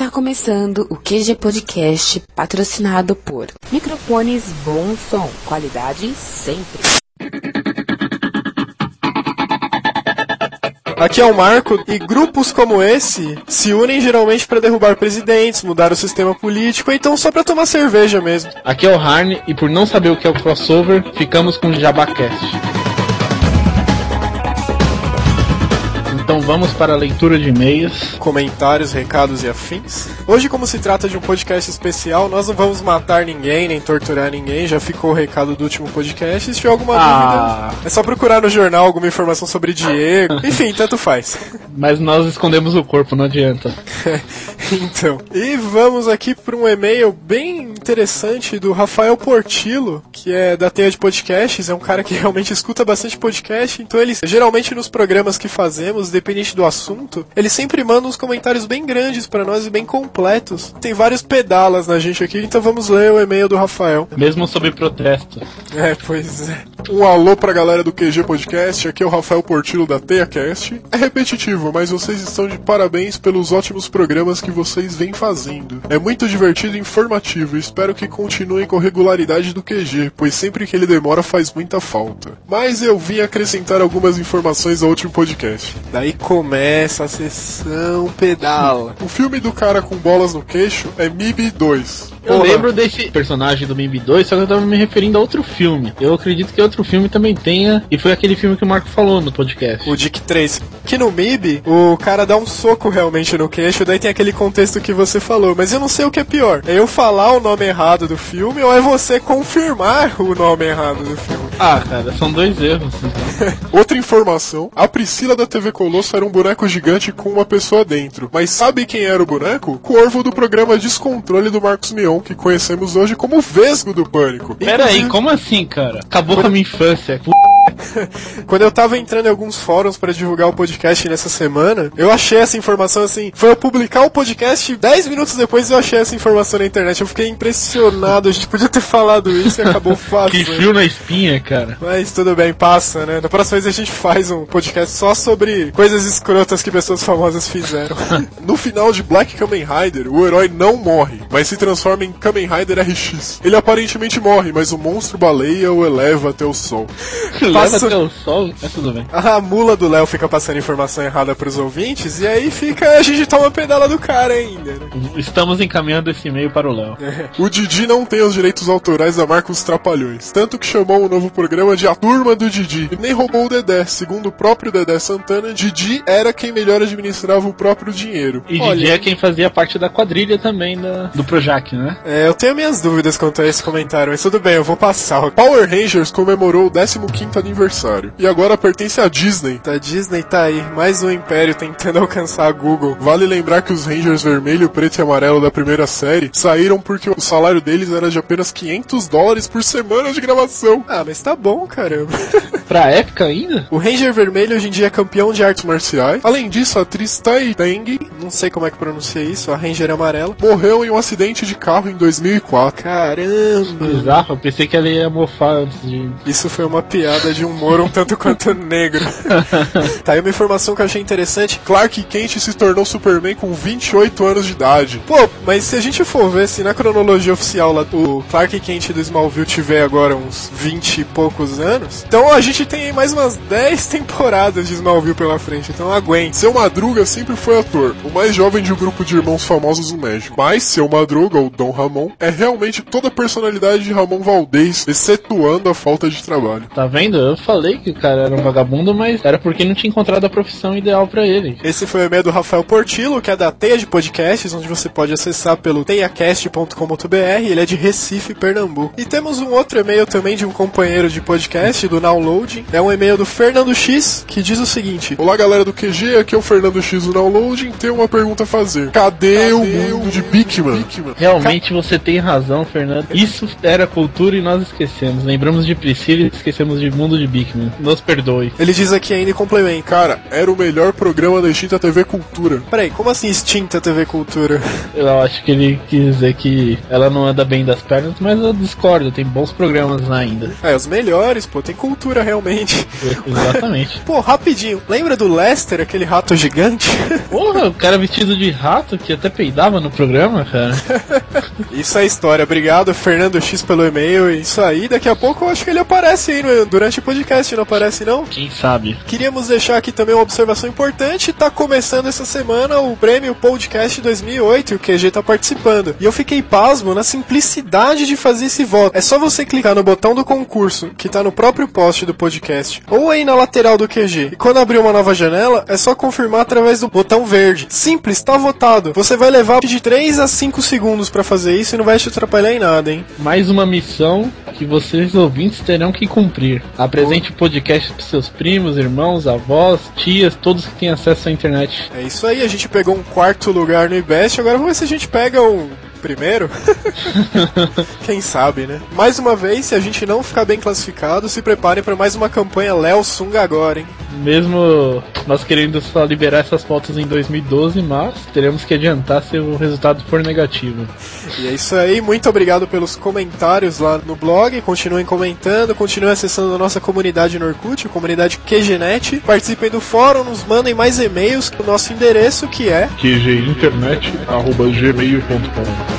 Está começando o QG Podcast, patrocinado por Microfones Bom Som, qualidade sempre. Aqui é o Marco e grupos como esse se unem geralmente para derrubar presidentes, mudar o sistema político, ou então só para tomar cerveja mesmo. Aqui é o Harney e por não saber o que é o crossover, ficamos com o JabaCast. Então vamos para a leitura de e-mails. Comentários, recados e afins. Hoje, como se trata de um podcast especial, nós não vamos matar ninguém, nem torturar ninguém. Já ficou o recado do último podcast. Se tiver alguma Ah. dúvida, é só procurar no jornal alguma informação sobre Diego. Enfim, tanto faz. Mas nós escondemos o corpo, não adianta. então, e vamos aqui para um e-mail bem interessante do Rafael Portillo, que é da Teia de Podcasts, é um cara que realmente escuta bastante podcast, então ele geralmente nos programas que fazemos, dependente do assunto, ele sempre manda uns comentários bem grandes para nós e bem completos. Tem vários pedalas na gente aqui, então vamos ler o e-mail do Rafael. Mesmo sob protesto. É, pois é. Um alô pra galera do QG Podcast, aqui é o Rafael Portillo da TeiaCast. É repetitivo, mas vocês estão de parabéns pelos ótimos programas que vocês vêm fazendo. É muito divertido e informativo, e espero que continuem com regularidade do QG, pois sempre que ele demora faz muita falta. Mas eu vim acrescentar algumas informações ao último podcast. Daí começa a sessão pedala. O filme do cara com bolas no queixo é MIB 2. Eu Porra. lembro desse personagem do Mimbi 2, só que eu tava me referindo a outro filme. Eu acredito que outro filme também tenha, e foi aquele filme que o Marco falou no podcast. O Dick 3. Que no MIB, o cara dá um soco realmente no queixo, daí tem aquele contexto que você falou. Mas eu não sei o que é pior. É eu falar o nome errado do filme ou é você confirmar o nome errado do filme? Ah, cara, são dois erros. Outra informação: a Priscila da TV Colosso era um boneco gigante com uma pessoa dentro. Mas sabe quem era o boneco? Corvo do programa Descontrole do Marcos Mion, que conhecemos hoje como o Vesgo do Pânico. Pera aí, Inclusive- como assim, cara? Acabou com a minha infância. P- Quando eu tava entrando em alguns fóruns pra divulgar o podcast nessa semana, eu achei essa informação assim. Foi eu publicar o podcast, 10 minutos depois eu achei essa informação na internet. Eu fiquei impressionado, a gente podia ter falado isso e acabou Que fácil. fio na espinha, cara. Mas tudo bem, passa, né? Na próxima vez a gente faz um podcast só sobre coisas escrotas que pessoas famosas fizeram. No final de Black Kamen Rider, o herói não morre, mas se transforma em Kamen Rider RX. Ele aparentemente morre, mas o monstro baleia o eleva até o sol. Leva Passa- até o sol, mas tudo bem. A mula do Léo fica passando informação errada pros ouvintes e aí fica a gente toma a pedala do cara ainda, né? Estamos encaminhando esse e-mail para o Léo. O Didi não tem os direitos autorais da marca Os Trapalhões, tanto que chamou o novo programa de A Turma do Didi, e nem roubou o Dedé. Segundo o próprio Dedé Santana, Didi era quem melhor administrava o próprio dinheiro. E Olha- Didi é quem fazia parte da quadrilha também da, do Projac, né? É, eu tenho minhas dúvidas quanto a esse comentário, mas tudo bem, eu vou passar. Power Rangers comemorou o 15º aniversário, e agora pertence à Disney. A Disney tá aí, mais um império tentando alcançar a Google. Vale lembrar que os Rangers vermelho, preto e amarelo da primeira série saíram porque o salário deles era de apenas 500 dólares por semana de gravação. Ah, mas tá bom, caramba. Pra época ainda? o Ranger Vermelho hoje em dia é campeão de artes Marciais. Além disso, a atriz Tai Teng Não sei como é que pronuncia isso, a Ranger amarela. morreu em um acidente de carro em 2004. Caramba! Bizarro, eu pensei que ela ia mofar antes de. Isso foi uma piada de humor um tanto quanto negro. tá aí uma informação que eu achei interessante. Clark Kent se tornou Superman com 28 anos de idade. Pô, mas se a gente for ver, se na cronologia oficial lá, o Clark Kent do Smallville tiver agora uns 20 e poucos anos, então a gente tem aí mais umas 10 temporadas de Smallville pela frente, então aguente. Seu Madruga sempre foi ator, o mais jovem de um grupo de irmãos famosos no México. Mas seu Madruga, ou Dom Ramon, é realmente toda a personalidade de Ramon Valdez, excetuando a falta de trabalho. Tá vendo? Eu falei que o cara era um vagabundo, mas era porque não tinha encontrado a profissão ideal pra ele. Esse foi o e-mail do Rafael Portillo, que é da Teia de Podcasts, onde você pode acessar pelo teiacast.com.br. Ele é de Recife, Pernambuco. E temos um outro e-mail também de um companheiro de podcast, do Downloading. É um e-mail do Fernando X, que diz o seguinte: Olá galera do QG, aqui é o Fernando X do Downloading, tenho uma pergunta a fazer. Cadê, o mundo de Bigman? Realmente você tem razão, Fernando. Isso era cultura e nós esquecemos. Lembramos de Priscila e esquecemos de mundo mundo de Bigman. Nos perdoe. Ele diz aqui ainda e complementa. Cara, era o melhor programa da extinta TV Cultura. Peraí, como assim extinta TV Cultura? Eu acho que ele quis dizer que ela não anda bem das pernas, mas eu discordo, tem bons programas lá ainda. É, os melhores, pô, tem cultura realmente. Exatamente. Pô, rapidinho, lembra do Lester, aquele rato gigante? Porra, o cara vestido de rato que até peidava no programa, cara. Isso é história. Obrigado, Fernando X, pelo e-mail. Isso aí, daqui a pouco eu acho que ele aparece aí no- durante o podcast, não aparece não? Quem sabe? Queríamos deixar aqui também uma observação importante. Tá começando essa semana o prêmio Podcast 2008 e o QG tá participando. E eu fiquei pasmo na simplicidade de fazer esse voto. É só você clicar no botão do concurso, que tá no próprio post do podcast, ou aí na lateral do QG. E quando abrir uma nova janela, é só confirmar através do botão verde. Simples, tá votado. Você vai levar de 3 a 5 segundos pra fazer isso e não vai te atrapalhar em nada, hein? Mais uma missão que vocês ouvintes terão que cumprir. Apresente o podcast pros seus primos, irmãos, avós, tias, todos que têm acesso à internet. É isso aí, a gente pegou um quarto lugar no IBEST, agora vamos ver se a gente pega um primeiro. Quem sabe, né? Mais uma vez, se a gente não ficar bem classificado, se preparem para mais uma campanha Léo Sunga agora, hein? Mesmo nós querendo só liberar essas fotos em 2012, mas teremos que adiantar se o resultado for negativo. E é isso aí, muito obrigado pelos comentários lá no blog. Continuem comentando, continuem acessando a nossa comunidade no Orkut, a comunidade QGNet. Participem do fórum, nos mandem mais e-mails o nosso endereço que é qginternet.gmail.com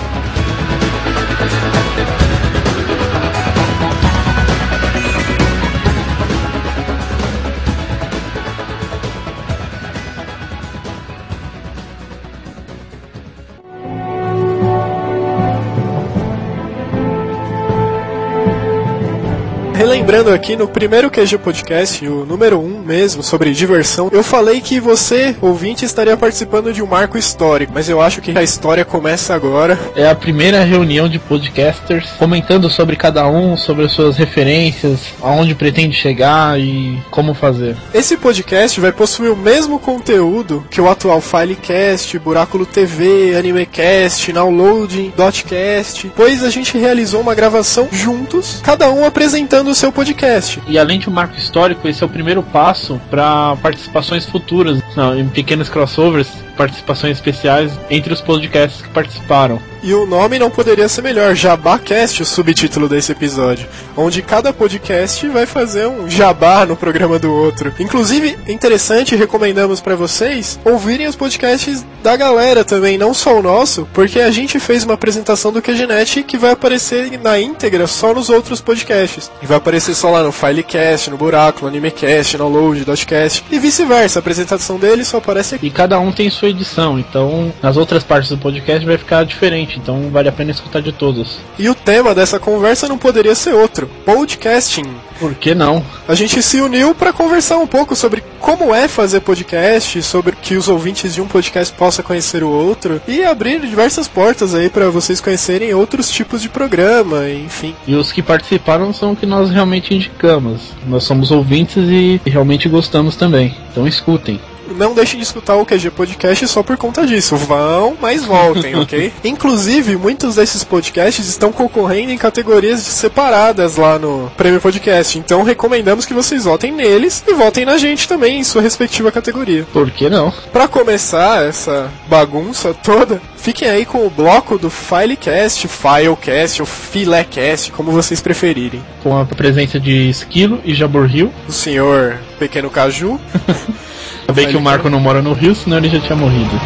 Relembrando aqui no primeiro QG Podcast, o número 1 um mesmo, sobre diversão, eu falei que você, ouvinte, estaria participando de um marco histórico, mas eu acho que a história começa agora. É a primeira reunião de podcasters comentando sobre cada um, sobre as suas referências, aonde pretende chegar e como fazer. Esse podcast vai possuir o mesmo conteúdo que o atual Filecast, Buráculo TV, Animecast, Downloading, Dotcast, pois a gente realizou uma gravação juntos, cada um apresentando o seu podcast. E além de um marco histórico, esse é o primeiro passo para participações futuras, não, em pequenos crossovers, participações especiais entre os podcasts que participaram. E o nome não poderia ser melhor, JabaCast, o subtítulo desse episódio, onde cada podcast vai fazer um jabá no programa do outro. Inclusive, interessante, recomendamos para vocês ouvirem os podcasts da galera também, não só o nosso, porque a gente fez uma apresentação do QGNet que vai aparecer na íntegra só nos outros podcasts. E vai aparecer só lá no Filecast, no Buraco, no Animecast, no Load, Dotcast e vice-versa. A apresentação dele só aparece aqui. E cada um tem sua edição, então nas outras partes do podcast vai ficar diferente, então vale a pena escutar de todos. E o tema dessa conversa não poderia ser outro: podcasting. Por que não? A gente se uniu para conversar um pouco sobre como é fazer podcast, sobre que os ouvintes de um podcast possam conhecer o outro e abrir diversas portas aí para vocês conhecerem outros tipos de programa, enfim. E os que participaram são o que nós realmente indicamos. Nós somos ouvintes e realmente gostamos também. Então escutem. Não deixem de escutar o QG Podcast só por conta disso. Vão, mas voltem, ok? Inclusive, muitos desses podcasts estão concorrendo em categorias separadas lá no Prêmio Podcast. Então, recomendamos que vocês votem neles e votem na gente também em sua respectiva categoria. Por que não? Pra começar essa bagunça toda, fiquem aí com o bloco do Filecast, Filecast ou Filecast, como vocês preferirem. Com a presença de Esquilo e Jaborril. O senhor Pequeno Caju. Ainda bem que o Marco não mora no Rio, senão ele já tinha morrido.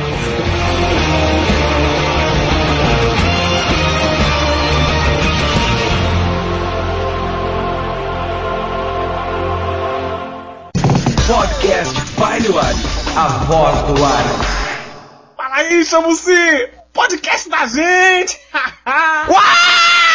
Podcast File a voz do ar. Fala aí, Chamuci! Podcast da gente! Uau!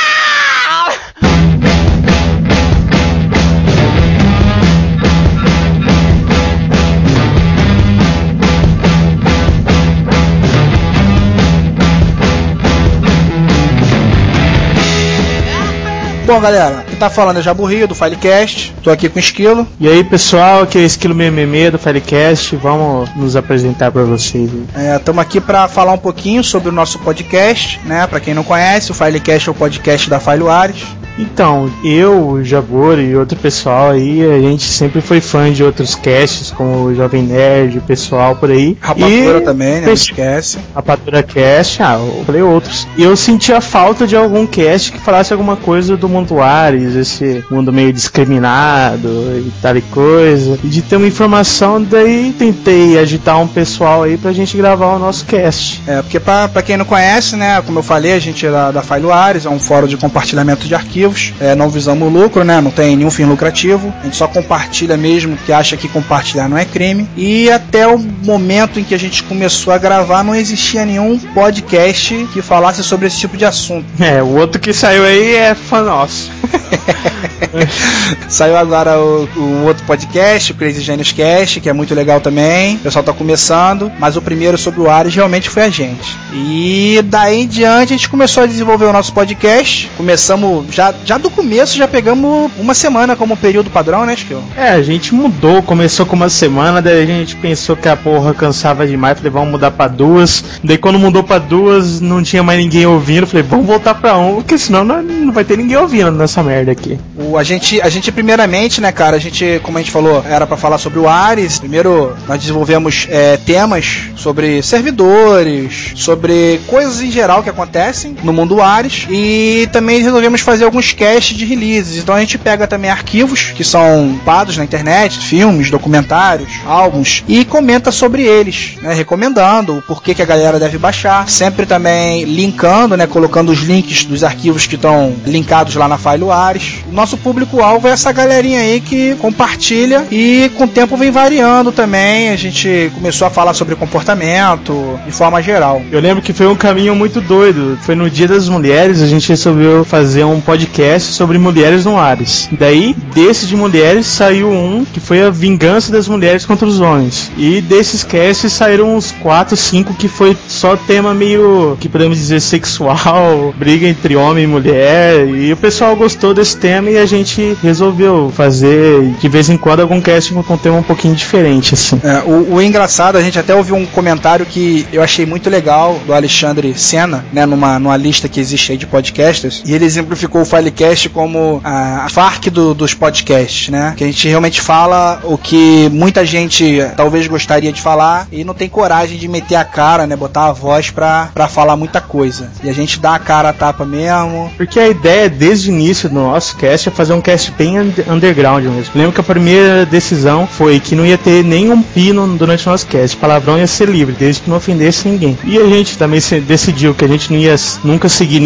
Bom, galera, quem tá falando é Jabu Rio, do Filecast. Tô aqui com o Esquilo. E aí pessoal, aqui é o Esquilo Mememe do Filecast, vamos nos apresentar para vocês. Estamos aqui para falar um pouquinho sobre o nosso podcast, né? Para quem não conhece, o Filecast é o podcast da Filewares. Então, eu, o Jabor e outro pessoal aí, a gente sempre foi fã de outros casts, como o Jovem Nerd, o pessoal por aí. Rapadura E- também, né? Não esquece. Rapadura Cast, ah, eu falei outros. E eu sentia falta de algum cast que falasse alguma coisa do mundo Ares, esse mundo meio discriminado e tal e coisa. E de ter uma informação, daí tentei agitar um pessoal aí pra gente gravar o nosso cast. É, porque pra, pra quem não conhece, né, como eu falei, a gente é da, da Failuares, é um fórum de compartilhamento de arquivos, é, não visamos lucro, né, não tem nenhum fim lucrativo, a gente só compartilha mesmo, que acha que compartilhar não é crime, e até o momento em que a gente começou a gravar, não existia nenhum podcast que falasse sobre esse tipo de assunto. É, o outro que saiu aí é fã nosso. Saiu agora o, o outro podcast, o Crazy Genius Cast, que é muito legal também. O pessoal tá começando, mas o primeiro sobre o Ares realmente foi a gente. E daí em diante a gente começou a desenvolver o nosso podcast. Começamos já, já do começo, já pegamos uma semana como período padrão, né, Skill? É, a gente mudou, começou com uma semana, daí a gente pensou que a porra cansava demais, falei, vamos mudar pra duas. Daí quando mudou pra duas, não tinha mais ninguém ouvindo, falei, vamos voltar pra um, porque senão não, não vai ter ninguém ouvindo nessa merda aqui. O, a, gente, a gente, primeiramente, né, cara, a gente, como a gente falou, era pra falar sobre o Ares. Primeiro, nós desenvolvemos é, temas sobre servidores, sobre coisas em geral que acontecem no mundo Ares. E também resolvemos fazer alguns casts de releases. Então a gente pega também arquivos que são pados na internet, filmes, documentários, álbuns, e comenta sobre eles, né, recomendando o porquê que a galera deve baixar. Sempre também linkando, né, colocando os links dos arquivos que estão linkados lá na file Ares. O nosso público-alvo é essa galerinha aí que compartilha e com o tempo vem variando também. A gente começou a falar sobre comportamento de forma geral. Eu lembro que foi um caminho muito doido. Foi no Dia das Mulheres, a gente resolveu fazer um podcast sobre mulheres no Ares. Daí, desse de mulheres, saiu um que foi a vingança das mulheres contra os homens. E desses casts saíram uns 4, 5 que foi só tema meio, que podemos dizer, sexual, briga entre homem e mulher. E o pessoal gostou desse tema e a gente resolveu fazer de vez em quando algum casting com um tema um pouquinho diferente, assim. É, o, o engraçado, a gente até ouviu um comentário que eu achei muito legal do Alexandre Senna, né, numa, numa lista que existe aí de podcasters, e ele exemplificou o Filecast como a, a FARC do- dos podcasts, né? Que a gente realmente fala o que muita gente talvez gostaria de falar e não tem coragem de meter a cara, né, botar a voz pra, pra falar muita coisa. E a gente dá a cara a tapa mesmo. Porque a ideia desde o início do nosso cast é fazer um cast bem under- underground mesmo. Lembro que a primeira decisão foi que não ia ter nenhum pino durante o nosso cast. Palavrão ia ser livre, desde que não ofendesse ninguém. E a gente também decidiu que a gente não ia nunca seguir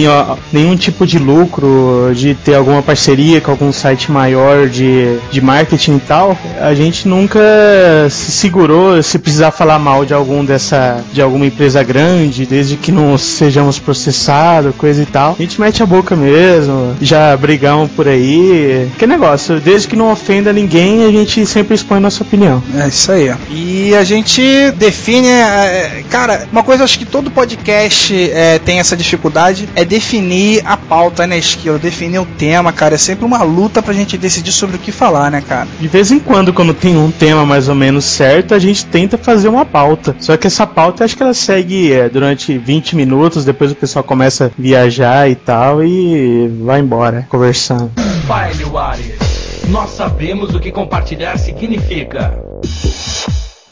nenhum tipo de lucro, de ter alguma parceria com algum site maior de, de marketing e tal. A gente nunca se segurou se precisar falar mal de algum dessa de alguma empresa grande, desde que não sejamos processados, coisa e tal. A gente mete a boca mesmo, já brigamos por aí. Que negócio, desde que não ofenda ninguém, a gente sempre expõe nossa opinião. É isso aí. E a gente define. é, cara, uma coisa acho que todo podcast é, tem essa dificuldade é definir a pauta, né, Esquilo? Definir o tema, cara. É sempre uma luta pra gente decidir sobre o que falar, né, cara? De vez em quando, quando tem um tema mais ou menos certo, a gente tenta fazer uma pauta. Só que essa pauta, acho que ela segue é, durante 20 minutos, depois o pessoal começa a viajar e tal, e vai embora, conversando. Warriors. Nós sabemos o que compartilhar significa.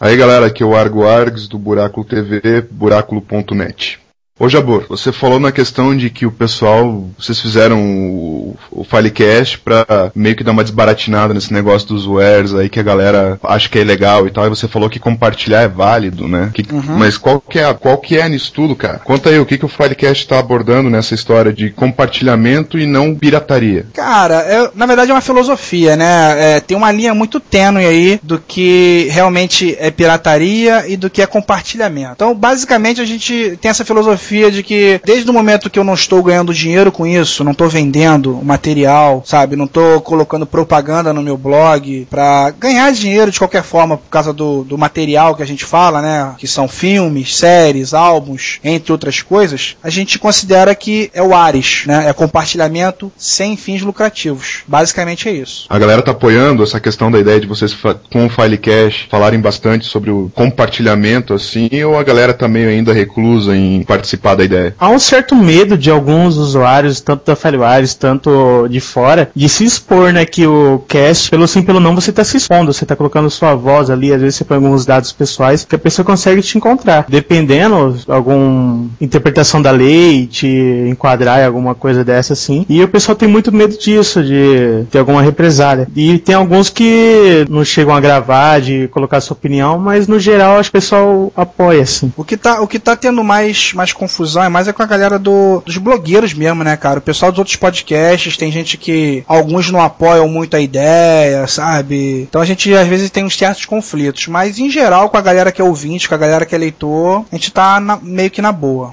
Aí galera, aqui é o Argo Args do Buráculo TV, buráculo.net. Ô Jabor, você falou na questão de que o pessoal, vocês fizeram o, o Filecast pra meio que dar uma desbaratinada nesse negócio dos wares aí que a galera acha que é legal e tal, e você falou que compartilhar é válido, né? Que- Mas qual que, é, qual que é nisso tudo, cara? Conta aí, o que, que o Filecast tá abordando nessa história de compartilhamento e não pirataria? Cara, é- na verdade é uma filosofia, né? É, tem uma linha muito tênue aí do que realmente é pirataria e do que é compartilhamento. Então, basicamente, a gente tem essa filosofia de que desde o momento que eu não estou ganhando dinheiro com isso, não estou vendendo material, sabe? Não estou colocando propaganda no meu blog pra ganhar dinheiro de qualquer forma por causa do, do material que a gente fala, né? Que são filmes, séries, álbuns, entre outras coisas. A gente considera que é o Ares, né? É compartilhamento sem fins lucrativos. Basicamente é isso. A galera tá apoiando essa questão da ideia de vocês com o Filecast falarem bastante sobre o compartilhamento assim, ou a galera tá meio ainda reclusa em participar da ideia? Há um certo medo de alguns usuários, tanto da FileWires, tanto de fora, de se expor, né? Que o cast, pelo sim, pelo não, você tá se expondo, você tá colocando sua voz ali, às vezes você põe alguns dados pessoais que a pessoa consegue te encontrar. Dependendo, alguma interpretação da lei, te enquadrar em alguma coisa dessa assim. E o pessoal tem muito medo disso, de ter alguma represália. E tem alguns que não chegam a gravar, de colocar sua opinião, mas no geral acho que o pessoal apoia, assim. O que tá, o que tá tendo mais, mais confusão é mais é com a galera do, dos blogueiros mesmo, né, cara? O pessoal dos outros podcasts, tem gente que alguns não apoiam muito a ideia, sabe? Então a gente às vezes tem uns certos conflitos, mas em geral com a galera que é ouvinte, com a galera que é leitor, a gente tá na, meio que na boa.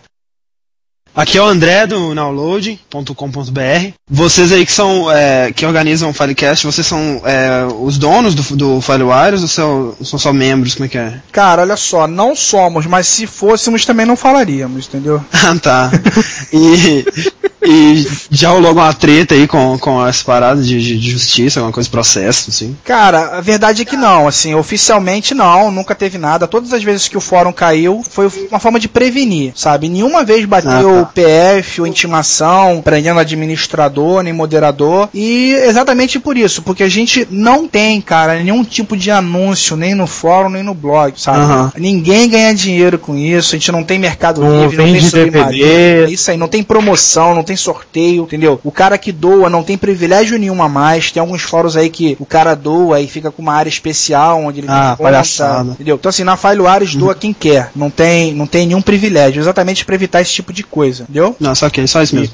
Aqui é o André do download.com.br. Vocês aí que são é, que organizam o Filecast, vocês são é, os donos do, do Filewires ou são, são só membros? Como é que é? Cara, olha só, não somos, mas se fôssemos também não falaríamos, entendeu? ah, tá. E, e já rolou alguma treta aí com, com as paradas de, de, justiça, alguma coisa processo, assim? Cara, a verdade é que não, assim, oficialmente não, nunca teve nada. Todas as vezes que o fórum caiu, foi uma forma de prevenir, sabe? Nenhuma vez bateu ah, tá. PF ou intimação, prendendo administrador, nem moderador. E exatamente por isso, porque a gente não tem, cara, nenhum tipo de anúncio, nem no fórum, nem no blog, sabe? Uhum. Ninguém ganha dinheiro com isso, a gente não tem mercado não livre, não tem submarino. Isso aí, não tem promoção, não tem sorteio, entendeu? O cara que doa não tem privilégio nenhum a mais. Tem alguns fóruns aí que o cara doa e fica com uma área especial onde ele ah, palhaçada. entendeu? Então assim, na Fileares doa quem quer, não tem, não tem nenhum privilégio, exatamente para evitar esse tipo de coisa, entendeu? Não, só que só isso mesmo.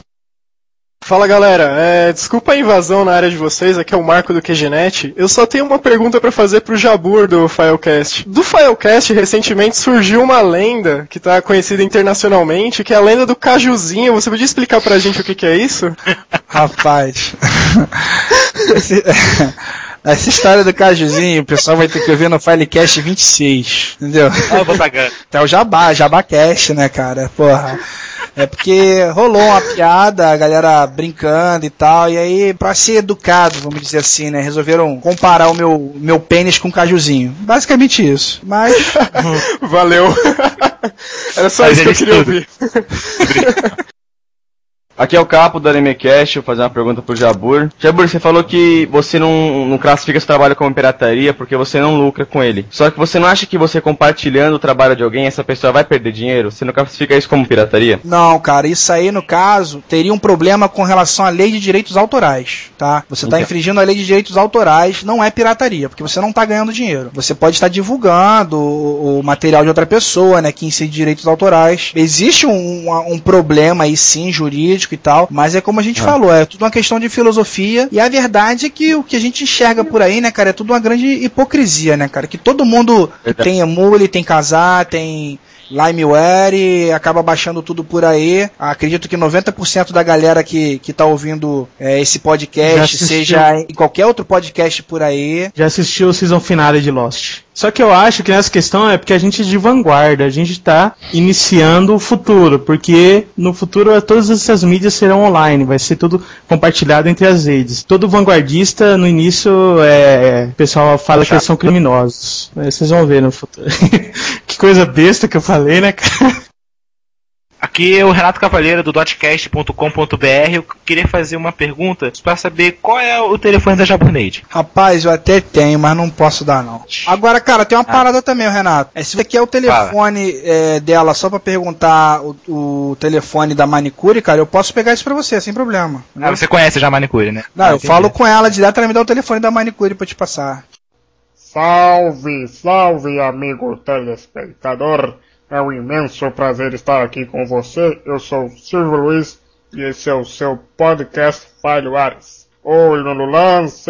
Fala galera, é, desculpa a invasão na área de vocês, aqui é o Marco do QGNet. Eu só tenho uma pergunta para fazer pro Jabur do Filecast. Do Filecast, recentemente surgiu uma lenda que tá conhecida internacionalmente, que é a lenda do Cajuzinho. Você podia explicar pra gente o que, que é isso? Rapaz. Esse... Essa história do cajuzinho, o pessoal vai ter que ver no Filecast 26, entendeu? Ah, vou tagar. Até o Jabá, Jabacast, né, cara? Porra. É porque rolou uma piada, a galera brincando e tal, e aí, pra ser educado, vamos dizer assim, né, resolveram comparar o meu, meu pênis com um cajuzinho. Basicamente isso. Mas. Valeu. Era só Mas isso que eu queria ouvir. Aqui é o Capo do AnimeCast, vou fazer uma pergunta pro Jabur. Jabur, você falou que você não, não classifica seu trabalho como pirataria porque você não lucra com ele. Só que você não acha que você compartilhando o trabalho de alguém, essa pessoa vai perder dinheiro? Você não classifica isso como pirataria? Não, cara, isso aí no caso teria um problema com relação à lei de direitos autorais, tá? Você então. infringindo a lei de direitos autorais, não é pirataria, porque você não está ganhando dinheiro. Você pode estar divulgando o, o, material de outra pessoa, né, que incide direitos autorais. Existe um, um problema aí sim jurídico e tal, mas é como a gente ah. falou, é tudo uma questão de filosofia e a verdade é que o que a gente enxerga por aí, né, cara, é tudo uma grande hipocrisia, né, cara, que todo mundo Verdade. tem emule, tem casar, tem Limeware acaba baixando tudo por aí. Acredito que 90% da galera que, que tá ouvindo é, esse podcast, seja em qualquer outro podcast por aí. Já assistiu o season finale de Lost. Só que eu acho que nessa questão é porque a gente é de vanguarda, a gente está iniciando o futuro, porque no futuro todas essas mídias serão online, vai ser tudo compartilhado entre as redes. Todo vanguardista no início é, é o pessoal fala que eles são criminosos. Vocês vão ver no futuro. que coisa besta que eu falei, né, cara? Aqui é o Renato Cavalheiro do dotcast.com.br. Eu queria fazer uma pergunta para saber qual é o telefone da Jaburnade. Rapaz, eu até tenho, mas não posso dar não. Agora, cara, tem uma ah. parada também, Renato. É, se você quer o telefone é, dela só para perguntar o, o, telefone da manicure, cara, eu posso pegar isso para você, sem problema. Ah, você conhece já a manicure, né? Não, ah, eu entendi. falo com ela direto, ela me dá o telefone da manicure para te passar. Salve, salve, amigo telespectador. É um imenso prazer estar aqui com você. Eu sou Silvio Luiz e esse é o seu podcast Falho Ares. Oi no lance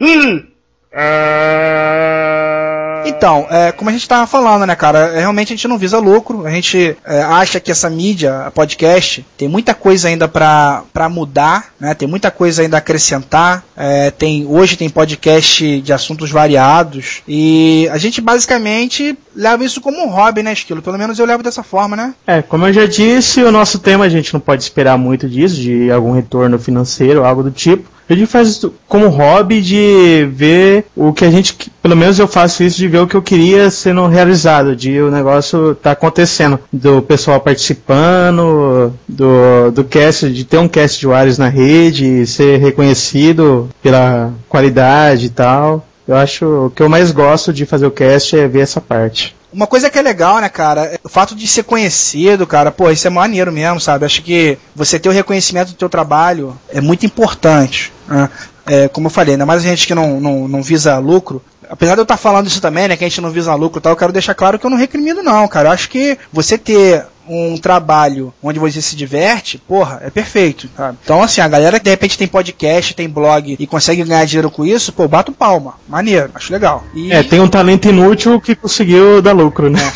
e... É... Então, é, como a gente estava falando, né, cara? É, realmente a gente não visa lucro. A gente é, acha que essa mídia, a podcast, tem muita coisa ainda para mudar, né? Tem muita coisa ainda a acrescentar. É, tem, hoje tem podcast de assuntos variados. E a gente basicamente leva isso como um hobby, né, Esquilo? Pelo menos eu levo dessa forma, né? É, como eu já disse, o nosso tema a gente não pode esperar muito disso, de algum retorno financeiro, algo do tipo. A gente faz como hobby de ver o que a gente, pelo menos eu faço isso de ver o que eu queria sendo realizado, de o negócio tá acontecendo, do pessoal participando, do, do cast, de ter um cast de Wares na rede, ser reconhecido pela qualidade e tal. Eu acho o que eu mais gosto de fazer o cast é ver essa parte. Uma coisa que é legal, né, cara, é o fato de ser conhecido, cara, pô, isso é maneiro mesmo, sabe? Acho que você ter o reconhecimento do teu trabalho é muito importante. Né? É, como eu falei, ainda mais a gente que não, não, não visa lucro, apesar de eu estar falando isso também, né, que a gente não visa lucro e tal, eu quero deixar claro que eu não recrimino não, cara. Eu acho que você ter um trabalho onde você se diverte, porra, é perfeito. Sabe? Então, assim, a galera que de repente tem podcast, tem blog e consegue ganhar dinheiro com isso, pô, bato palma. Maneiro, acho legal. E... É, tem um talento inútil que conseguiu dar lucro, né? É.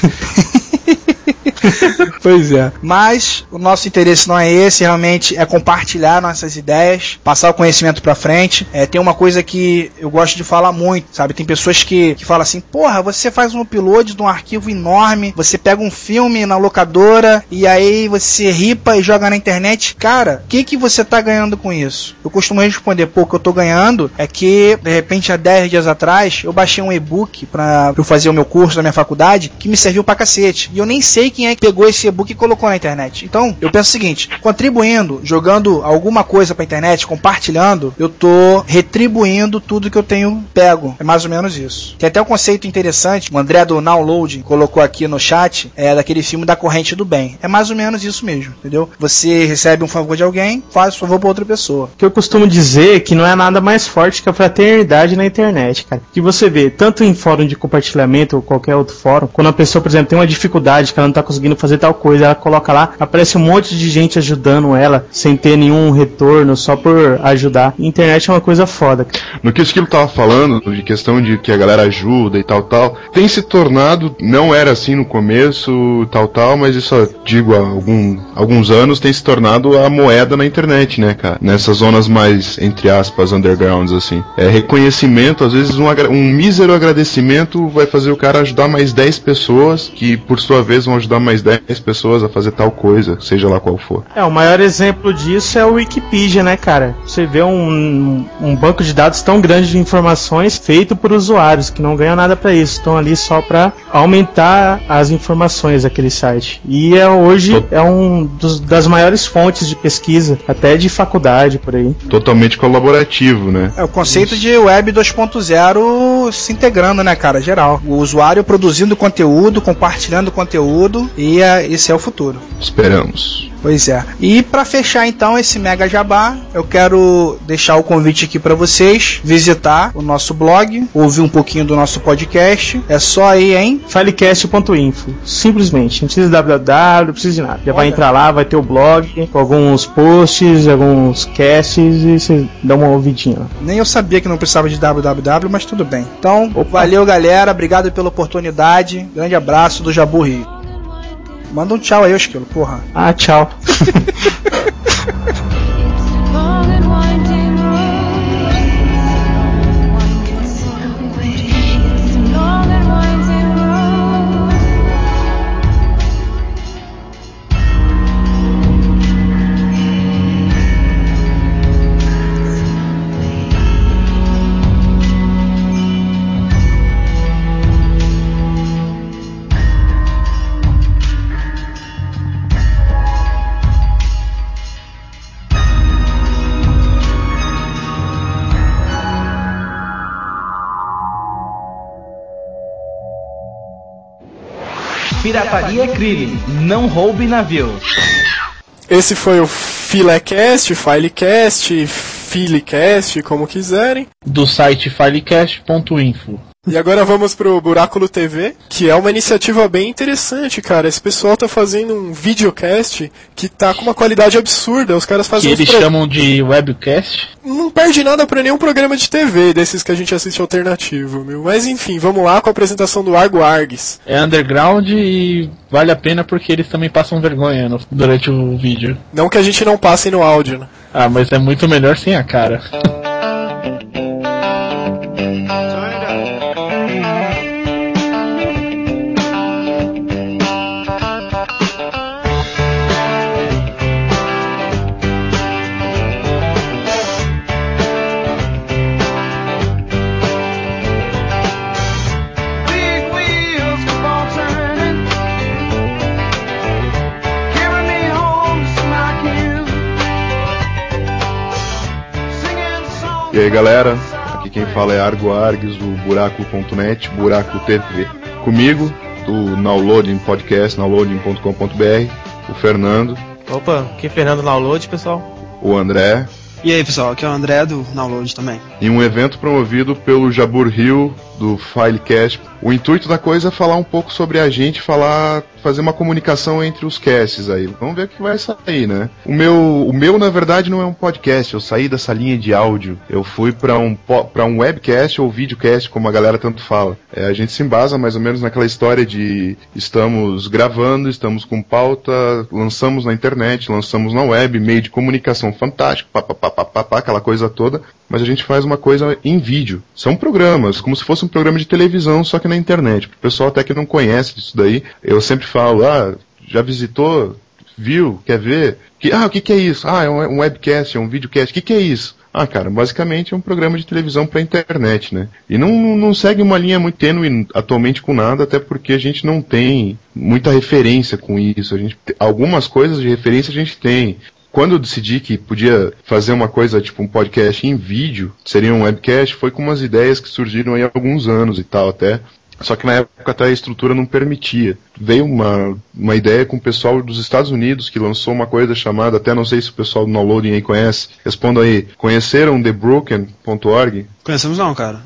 pois é. Mas o nosso interesse não é esse, realmente é compartilhar nossas ideias, passar o conhecimento para frente. É, tem uma coisa que eu gosto de falar muito, sabe? Tem pessoas que, que falam assim: porra, você faz um upload de um arquivo enorme, você pega um filme na locadora e aí você ripa e joga na internet. Cara, o que, que você tá ganhando com isso? Eu costumo responder: pô, o que eu tô ganhando é que, de repente, há 10 dias atrás, eu baixei um e-book pra eu fazer o meu curso da minha faculdade que me serviu pra cacete. E eu nem sei quem é que pegou esse e-book e colocou na internet. Então, eu penso o seguinte: contribuindo, jogando alguma coisa pra internet, compartilhando, eu tô retribuindo tudo que eu tenho pego. É mais ou menos isso. Tem até um conceito interessante, o André do Download colocou aqui no chat, é daquele filme da corrente do bem. É mais ou menos isso mesmo, entendeu? Você recebe um favor de alguém, faz o favor pra outra pessoa. O que eu costumo dizer é que não é nada mais forte que a fraternidade na internet, cara. Que você vê, tanto em fórum de compartilhamento ou qualquer outro fórum, quando a pessoa, por exemplo, tem uma dificuldade que ela não tá conseguindo fazer tal coisa, ela coloca lá, aparece um monte de gente ajudando ela, sem ter nenhum retorno, só por ajudar. internet é uma coisa foda. No que o Esquilo tava falando, de questão de que a galera ajuda e tal, tal, tem se tornado, não era assim no começo, tal, tal, mas isso, digo, há algum, alguns anos tem se tornado a moeda na internet, né, cara? Nessas zonas mais, entre aspas, undergrounds, assim. É reconhecimento, às vezes um, um mísero agradecimento vai fazer o cara ajudar mais 10 pessoas, que por sua vez vão ajudar mais 10 pessoas a fazer tal coisa, seja lá qual for. É, o maior exemplo disso é o Wikipedia, né, cara? Você vê um, um banco de dados tão grande de informações feito por usuários que não ganham nada para isso, estão ali só para aumentar as informações daquele site. E é, hoje é um dos, das maiores fontes de pesquisa, até de faculdade por aí. Totalmente colaborativo, né? É o conceito isso. de web 2.0 se integrando, né, cara, geral. O usuário produzindo conteúdo, compartilhando conteúdo e é, esse é o futuro. Esperamos. Pois é. E para fechar então esse mega jabá, eu quero deixar o convite aqui para vocês visitar o nosso blog, ouvir um pouquinho do nosso podcast. É só ir em filecast.info. Simplesmente, não precisa de www, não precisa de nada. Já Olha. vai entrar lá, vai ter o blog com alguns posts, alguns casts e você dá uma ouvidinha. Nem eu sabia que não precisava de www, mas tudo bem. Então, Opa. valeu galera, obrigado pela oportunidade. Grande abraço do Jabu Rio. Manda um tchau aí, Esquilo, porra. Ah, tchau. É. Não roube navio. Esse foi o Filecast, Filecast, Filecast, como quiserem. Do site filecast.info. E agora vamos pro Buráculo TV, que é uma iniciativa bem interessante, cara. Esse pessoal tá fazendo um videocast que tá com uma qualidade absurda. Os caras fazem. Que eles pro... chamam de webcast? Não perde nada pra nenhum programa de TV desses que a gente assiste alternativo, meu. Mas enfim, vamos lá com a apresentação do Argo Args. É underground e vale a pena porque eles também passam vergonha no... durante o vídeo. Não que a gente não passe no áudio, né? Ah, mas é muito melhor sem a cara. E aí galera, aqui quem fala é Argo Args do Buraco.net, Buraco TV. Comigo, do Downloading Podcast, downloading.com.br, o Fernando. Opa, aqui é Fernando Download, pessoal. O André. E aí pessoal, aqui é o André do Download também. Em um evento promovido pelo Jabur Hill do Filecast. O intuito da coisa é falar um pouco sobre a gente, falar, fazer uma comunicação entre os casts aí. Vamos ver o que vai sair, né? O meu, o meu na verdade não é um podcast. Eu saí dessa linha de áudio. Eu fui para um para um webcast ou videocast, como a galera tanto fala. É, a gente se embasa mais ou menos naquela história de estamos gravando, estamos com pauta, lançamos na internet, lançamos na web, meio de comunicação fantástico, papapá, aquela coisa toda. Mas a gente faz uma coisa em vídeo. São programas, como se fosse um programa de televisão, só que na internet. O pessoal até que não conhece disso daí, eu sempre falo, ah, já visitou, viu, quer ver? Que, ah, o que, que é isso? Ah, é um webcast, é um videocast. O que, que é isso? Ah, cara, basicamente é um programa de televisão para internet, né? E não, não segue uma linha muito tênue atualmente com nada, até porque a gente não tem muita referência com isso. A gente, algumas coisas de referência a gente tem quando eu decidi que podia fazer uma coisa tipo um podcast em vídeo, seria um webcast, foi com umas ideias que surgiram aí há alguns anos e tal até. Só que na época até a estrutura não permitia. Veio uma, uma ideia com o pessoal dos Estados Unidos que lançou uma coisa chamada, até não sei se o pessoal do downloading aí conhece. Respondo aí, conheceram TheBroken.org? Conhecemos não, cara.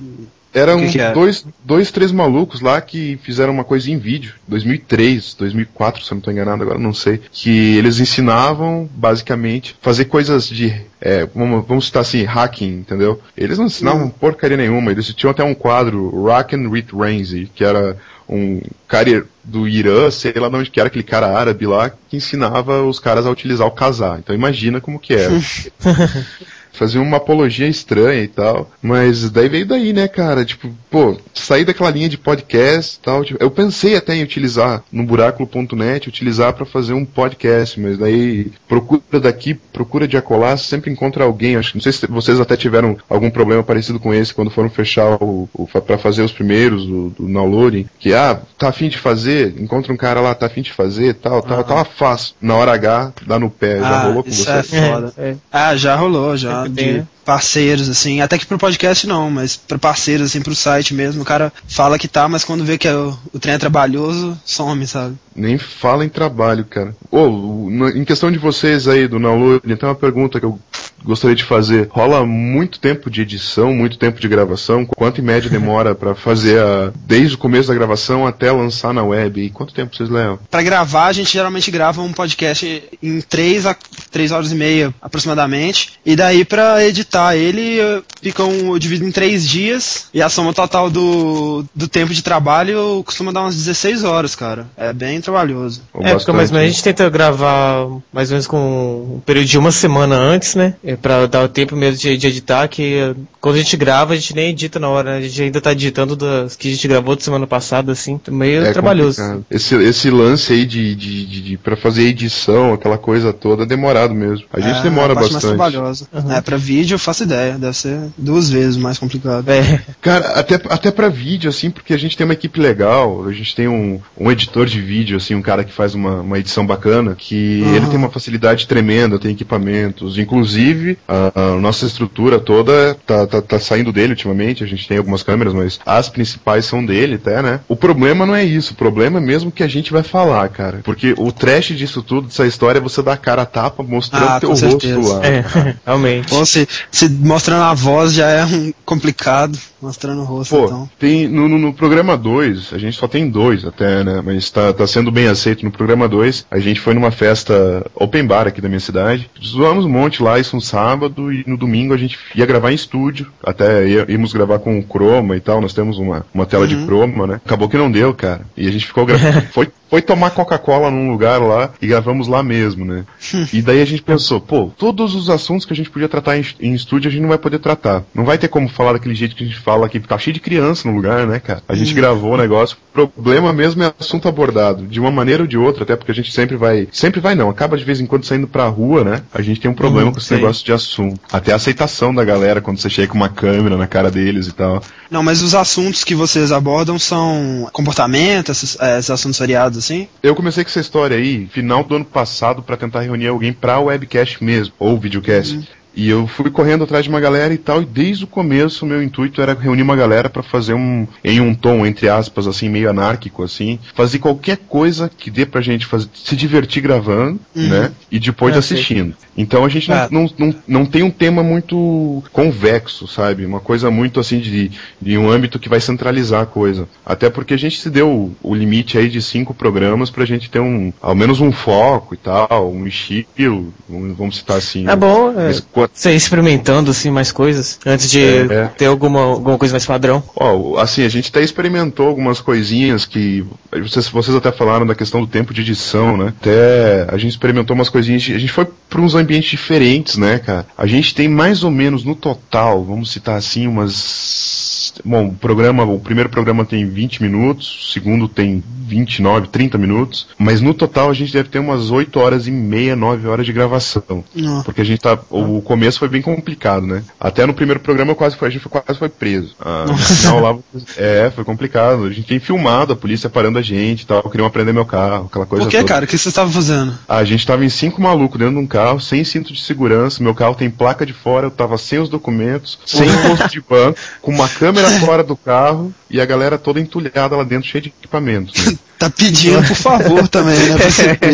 Eram que que dois, dois, três malucos lá que fizeram uma coisa em vídeo, 2003, 2004, se eu não estou enganado, agora não sei, que eles ensinavam basicamente fazer coisas de, é, vamos, vamos citar assim, hacking, entendeu? Eles não ensinavam uhum. porcaria nenhuma, eles tinham até um quadro, Rockin' with Ramsey, que era um cara do Irã, sei lá de onde que era, aquele cara árabe lá, que ensinava os caras a utilizar o casar. Então imagina como que era. fazia uma apologia estranha e tal. Mas daí veio daí, né, cara? Tipo, pô, sair daquela linha de podcast e tal. Tipo, eu pensei até em utilizar no buraco.net, utilizar para fazer um podcast, mas daí procura daqui, procura de acolá, sempre encontra alguém. Acho que não sei se vocês até tiveram algum problema parecido com esse quando foram fechar o, o para fazer os primeiros do, do downloading, que ah, tá afim de fazer, encontra um cara lá, tá afim de fazer, tal, tal, ah. tava fácil. Na hora H, dá no pé. Já ah, rolou com isso você? É foda. É. Ah, já rolou, já de parceiros, assim, até que pro podcast não, mas para parceiros, assim, pro site mesmo. O cara fala que tá, mas quando vê que é o, o trem é trabalhoso, some, sabe? Nem fala em trabalho, cara. Ô, oh, em questão de vocês aí do download, tem uma pergunta que eu gostaria de fazer. Rola muito tempo de edição, muito tempo de gravação? Quanto em média demora para fazer a, desde o começo da gravação até lançar na web? E quanto tempo vocês levam? Para gravar, a gente geralmente grava um podcast em 3 a 3 horas e meia aproximadamente. E daí para editar ele, fica um, eu divido em 3 dias. E a soma total do, do tempo de trabalho costuma dar umas 16 horas, cara. É bem trabalhoso. É, porque mais ou menos a gente tenta gravar mais ou menos com um período de uma semana antes, né? É pra dar o tempo mesmo de, de, editar, que quando a gente grava, a gente nem edita na hora, né? A gente ainda tá editando das que a gente gravou de semana passada, assim, meio é trabalhoso. Esse, esse lance aí de, de, de, de pra fazer edição, aquela coisa toda, é demorado mesmo. A gente é, demora a parte bastante. mais trabalhosa. Uhum. É, pra vídeo eu faço ideia, deve ser duas vezes mais complicado. É. Cara, até, até pra vídeo, assim, porque a gente tem uma equipe legal, a gente tem um, um editor de vídeo, assim, um cara que faz uma, uma edição bacana, que uhum. ele tem uma facilidade tremenda, tem equipamentos, inclusive a, a, nossa estrutura toda tá, tá, tá, saindo dele ultimamente. A gente tem algumas câmeras, mas as principais são dele, até, né? O problema não é isso. O problema é mesmo que a gente vai falar, cara. Porque o trash disso tudo, dessa história, é você dá a cara a tapa mostrando ah, teu rosto lá. É, realmente. Ou se, se mostrando a voz já é complicado, mostrando o rosto, Pô, então. Tem, no, no, no programa 2, a gente só tem dois até, né? Mas tá, tá sendo bem aceito no programa 2. A gente foi numa festa open bar aqui da minha cidade. Zoamos um monte lá, isso um sábado e no domingo a gente ia gravar em estúdio. Até ia, íamos gravar com o Chroma e tal. Nós temos uma, uma tela uhum. de Chroma, né? Acabou que não deu, cara. E a gente ficou gravando. foi foi tomar Coca-Cola num lugar lá e gravamos lá mesmo, né? e daí a gente pensou, pô, todos os assuntos que a gente podia tratar em, em, estúdio a gente não vai poder tratar. Não vai ter como falar daquele jeito que a gente fala aqui, tá cheio de criança no lugar, né, cara? A gente gravou o negócio. O problema mesmo é assunto abordado, de uma maneira ou de outra, até porque a gente sempre vai. Sempre vai não, acaba de vez em quando saindo pra rua, né? A gente tem um problema hum, com esse negócio de assunto. Até a aceitação da galera quando você chega com uma câmera na cara deles e tal. Não, mas os assuntos que vocês abordam são comportamento, esses, é, esses assuntos variados assim? Eu comecei com essa história aí, final do ano passado, para tentar reunir alguém pra webcast mesmo, ou videocast. Uhum. E eu fui correndo atrás de uma galera e tal, e desde o começo o meu intuito era reunir uma galera para fazer um, em um tom, entre aspas, assim, meio anárquico, assim, fazer qualquer coisa que dê pra gente fazer, se divertir gravando, Uhum. né? E depois Ah, assistindo. Então a gente não, Ah. não, não, não tem um tema muito convexo, sabe? Uma coisa muito assim de, de um âmbito que vai centralizar a coisa. Até porque a gente se deu o, o limite aí de cinco programas pra gente ter um, ao menos um foco e tal, um estilo, um- vamos citar assim. É bom é, Quanto- você experimentando assim mais coisas antes de É, é. ter alguma, alguma coisa mais padrão. Ó, assim, a gente até experimentou algumas coisinhas que. Vocês, vocês até falaram da questão do tempo de edição, né? Até a gente experimentou umas coisinhas. A gente foi para uns ambientes diferentes, né, cara? A gente tem mais ou menos no total, vamos citar assim, umas. Bom, o programa, o primeiro programa tem 20 minutos, o segundo tem 29, 30 minutos, mas no total a gente deve ter umas 8 horas e meia, 9 horas de gravação. Não. Porque a gente tá. O começo foi bem complicado, né? Até no primeiro programa eu quase foi, a gente foi- quase foi preso. Ah, no final lá, é, foi complicado. A gente tem filmado a polícia parando a gente e tal, queriam aprender meu carro, aquela coisa Por que, toda. cara? O que você estava fazendo? A gente tava em cinco malucos dentro de um carro, sem cinto de segurança, meu carro tem placa de fora, eu tava sem os documentos, sem imposto de banco, com uma câmera fora do carro e a galera toda entulhada lá dentro, cheia de equipamentos. né? Tá pedindo, por favor, também, né?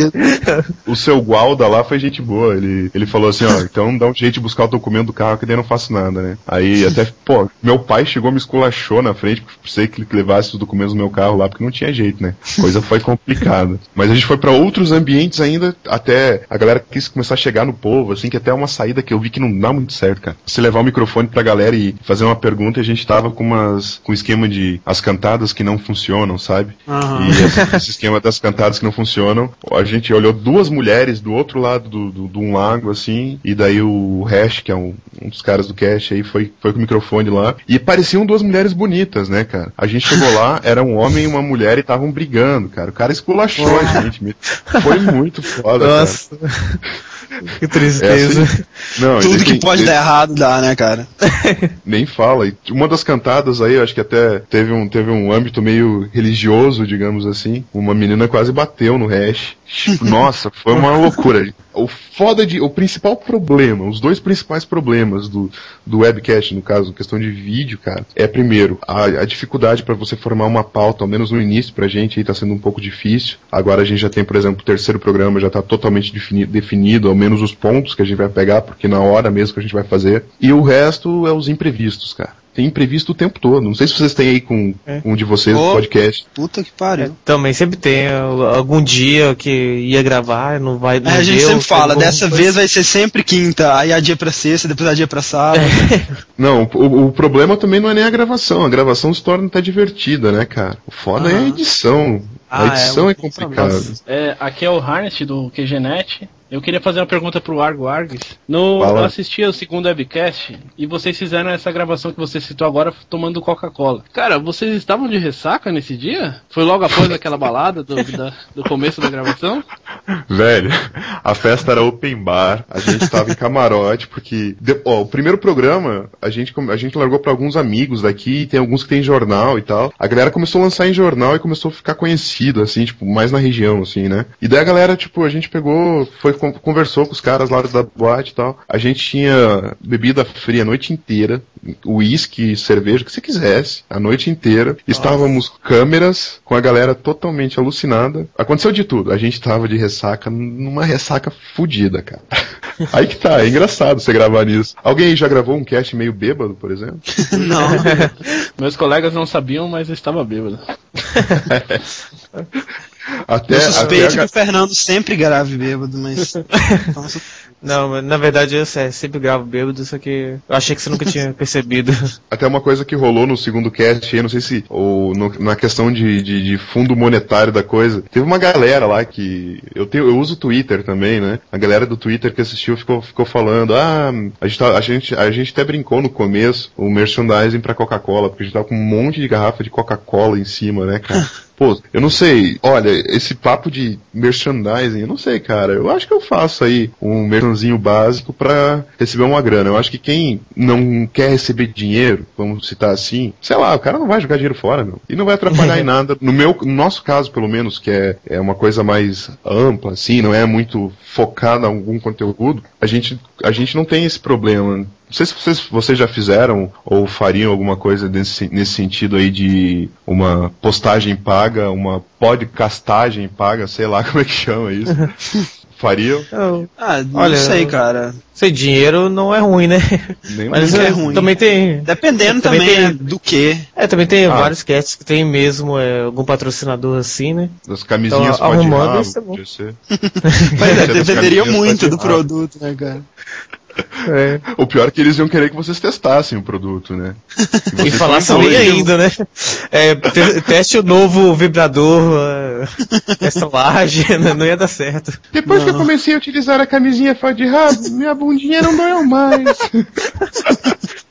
O seu Gualda lá foi gente boa. Ele, ele falou assim, ó, então dá um jeito de buscar o documento do carro que daí eu não faço nada, né? Aí até, pô, meu pai chegou me esculachou na frente, sei que ele levasse os documentos do meu carro lá, porque não tinha jeito, né? Coisa foi complicada. Mas a gente foi pra outros ambientes ainda, até a galera quis começar a chegar no povo, assim, que até é uma saída que eu vi que não dá muito certo, cara. Se levar o microfone pra galera e fazer uma pergunta, a gente tava com umas, com um esquema de as cantadas que não funcionam, sabe? Aham. E esse, esse esquema das cantadas que não funcionam, a gente olhou duas mulheres do outro lado do, do, de um lago, assim, e daí o Hash, que é um, um dos caras do cast aí, foi, foi com o microfone lá, e pareciam duas mulheres bonitas, né, cara? A gente chegou lá, era um homem e uma mulher e estavam brigando, cara. O cara esculachou a gente. Foi muito foda, Nossa. Que tristeza. É assim- não, Tudo que pode dar errado dá, né, cara? nem fala. E uma das cantadas aí, eu acho que até teve um, teve um âmbito meio religioso, digamos assim. Uma menina quase bateu no hash. Nossa, foi uma loucura. O foda de. O principal problema, os dois principais problemas do, do webcast, no caso, questão de vídeo, cara, é primeiro, a, a dificuldade para você formar uma pauta, ao menos no início pra gente aí tá sendo um pouco difícil. Agora a gente já tem, por exemplo, o terceiro programa já tá totalmente defini- definido, ao menos os pontos que a gente vai pegar, porque na hora mesmo que a gente vai fazer. E o resto é os imprevistos, cara. Tem imprevisto o tempo todo. Não sei se vocês têm aí com um de vocês no podcast. Puta que pariu. Também sempre tem uh, algum dia que ia gravar, não vai. Não É, a gente deu, sempre fala, dessa foi- vez vai ser sempre quinta, aí adia pra sexta, depois adia pra sábado. Não, o, o problema também não é nem a gravação. A gravação se torna até divertida, né, cara? O foda é a edição. Ah, a edição é, complicada. É, aqui é o Harnett do QGNet. Eu queria fazer uma pergunta pro Argo Args. No, Fala. eu assisti o segundo webcast e vocês fizeram essa gravação que você citou agora tomando Coca-Cola. Cara, vocês estavam de ressaca nesse dia? Foi logo após aquela balada do, da- do começo da gravação? Velho, a festa era open bar, a gente tava em camarote, porque. ó, o primeiro programa, a gente, a gente largou pra alguns amigos daqui, tem alguns que tem jornal e tal. A galera começou a lançar em jornal e começou a ficar conhecida, assim, tipo, mais na região, assim, né? E daí a galera, tipo, a gente pegou, foi, conversou com os caras lá da boate e tal. A gente tinha bebida fria a noite inteira, uísque, cerveja, o que você quisesse, a noite inteira. Estávamos câmeras, com a galera totalmente alucinada. Aconteceu de tudo. A gente tava de ressaca, numa ressaca fodida, cara. Aí que tá, é engraçado você gravar nisso. Alguém já gravou um cast meio bêbado, por exemplo? Não. Meus colegas não sabiam, mas eu estava bêbado. Até, Eu suspeito até que o Fernando sempre grave bêbado, mas. Não, mas na verdade eu sé- sempre gravo bêbado, só que eu achei que você nunca tinha percebido. Até uma coisa que rolou no segundo cast aí, não sei se ou no- na questão de, de, de fundo monetário da coisa, teve uma galera lá que eu tenho, eu uso o Twitter também, né? A galera do Twitter que assistiu ficou, ficou falando, ah, a gente, tá- a gente a gente até brincou no começo o merchandising pra Coca-Cola, porque a gente tava com um monte de garrafa de Coca-Cola em cima, né, cara? Pô, eu não sei, olha, esse papo de merchandising, eu não sei, cara. Eu acho que eu faço aí um merchanzinho básico pra receber uma grana. Eu acho que quem não quer receber dinheiro, vamos citar assim, sei lá, o cara não vai jogar dinheiro fora, meu. E não vai atrapalhar em nada. No meu, no nosso caso, pelo menos, que é, é uma coisa mais ampla, assim, não é muito focada em algum conteúdo, a gente, a gente não tem esse problema. Não sei se vocês, vocês já fizeram ou fariam alguma coisa nesse, nesse sentido aí de uma postagem paga, uma podcastagem paga, sei lá como é que chama isso. Fariam? Ah, não Olha, sei, cara. Sei, dinheiro não é ruim, né? Nem Mas Mas é ruim. também tem. Dependendo também, Também tem- do que. É, também tem Ah. vários casts que tem mesmo é, algum patrocinador assim, né? Das camisinhas Então, arrumando rabo, isso é bom. Mas É, das dependeria camisinhas muito do produto, né, cara? É. O pior é que eles iam querer que vocês testassem o produto, né? E sobre doidos. ainda, né? É, te- teste o novo vibrador, é, essa laje, né? não ia dar certo. Depois que eu comecei a utilizar a camisinha fora de rabo, minha bundinha não doeu mais.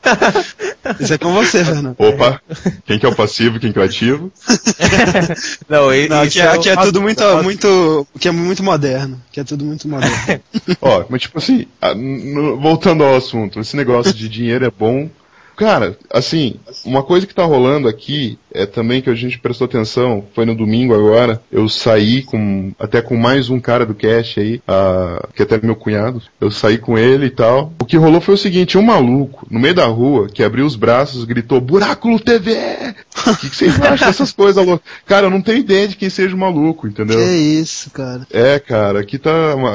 Isso é com você, Fernando. Opa, quem que é o passivo, quem que é o ativo? Não, e- Não, aqui, é, aqui é tudo muito, muito, que é muito moderno. Que é tudo muito moderno. Ó, mas tipo assim, a- no- voltando ao assunto, esse negócio de dinheiro é bom. Cara, assim, uma coisa que tá rolando aqui é também que a gente prestou atenção, foi no domingo agora, eu saí com, até com mais um cara do cast aí, ah, que até é meu cunhado, eu saí com ele e tal. O que rolou foi o seguinte, um maluco, no meio da rua, que abriu os braços, gritou, Buráculo TV! O que, que vocês acham dessas coisas loucas? Cara, eu não tenho ideia de quem seja o maluco, entendeu? que isso, cara. É, cara, aqui tá,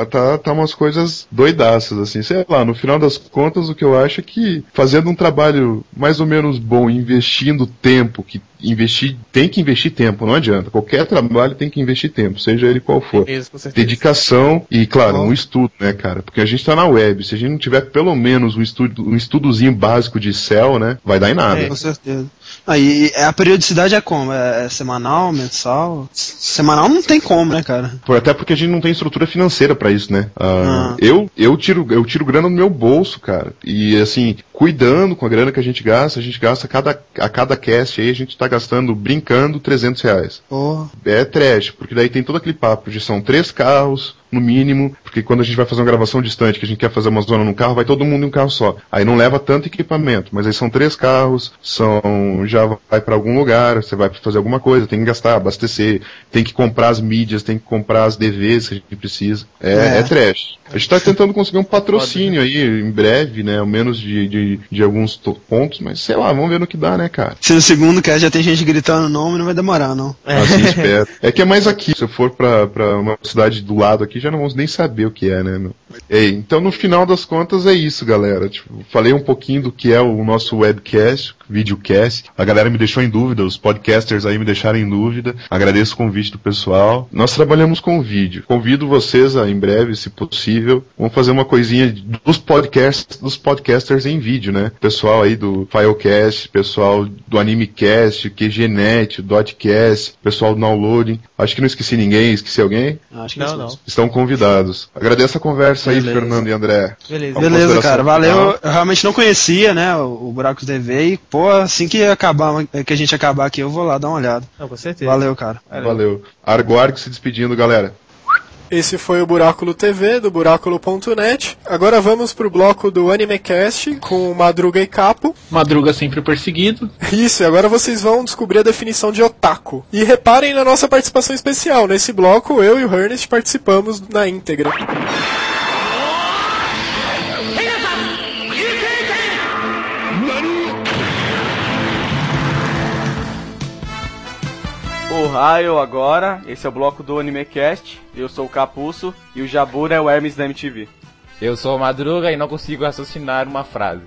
tá, tá umas coisas doidaças, assim. Sei lá, no final das contas, o que eu acho é que fazendo um trabalho mais ou menos bom, investindo tempo, que investir, tem que investir tempo, não adianta. Qualquer trabalho tem que investir tempo, seja ele qual for. Certeza. Dedicação e, claro, um estudo, né, cara? Porque a gente tá na web. Se a gente não tiver pelo menos um, estudo, um estudozinho básico de céu, né? Vai dar em nada. Com certeza. Aí, a periodicidade é como? É, é semanal, mensal? Semanal não tem como, né, cara? Por- Até porque a gente não tem estrutura financeira pra isso, né? Ah, Ah. Eu, eu, tiro, eu tiro grana do meu bolso, cara. E assim, cuidando com a grana que a gente gasta, a gente gasta a cada, a cada cast aí, a gente tá gastando, brincando, 300 reais. Pô, É trash, porque daí tem todo aquele papo de são três carros, no mínimo, porque quando a gente vai fazer uma gravação distante, que a gente quer fazer uma zona num carro, vai todo mundo em um carro só. Aí não leva tanto equipamento, mas aí são três carros, são já vai pra algum lugar, você vai fazer alguma coisa, tem que gastar, abastecer, tem que comprar as mídias, tem que comprar as DVs que a gente precisa. É, É. é trash. A gente tá tentando conseguir um patrocínio aí em breve, né, ao menos de, de, de alguns to- pontos, mas sei lá, vamos ver no que dá, né, cara. se no segundo cast já tem gente gritando o nome, não vai demorar, não. Assim espero. É que é mais aqui. Se eu for pra, pra uma cidade do lado aqui, já não vamos nem saber o que é, né? Ei, então no final das contas é isso, galera. Tipo, falei um pouquinho do que é o nosso webcast, videocast. A galera me deixou em dúvida, os podcasters aí me deixaram em dúvida. Agradeço o convite do pessoal. Nós trabalhamos com vídeo. Convido vocês a, em breve, se possível, vamos fazer uma coisinha dos podcasts, dos podcasters em vídeo, né? Pessoal aí do Filecast, pessoal do AnimeCast, QGNet, Dotcast, pessoal do Downloading. Acho que não esqueci ninguém, esqueci alguém? Acho que Não, não. Estão convidados. Agradeço a conversa aí, Beleza. Fernando e André. Beleza. Beleza, cara, valeu. final? Eu realmente não conhecia, né, o, o Buracos TV e, pô, assim que acabar, que a gente acabar aqui, eu vou lá dar uma olhada. Não, com certeza. Valeu, cara. Valeu. Argo Argo se despedindo, galera. Esse foi o Buráculo TV, do Buráculo.net. Agora vamos pro bloco do AnimeCast, com Madruga e Capo. Madruga sempre perseguido. Isso, e agora vocês vão descobrir a definição de otaku. E reparem na nossa participação especial. Nesse bloco, eu e o Ernest participamos na íntegra. O raio agora, esse é o bloco do AnimeCast. Eu sou o Capuço e o Jabura é o Hermes da MTV. Eu sou o Madruga e não consigo raciocinar uma frase.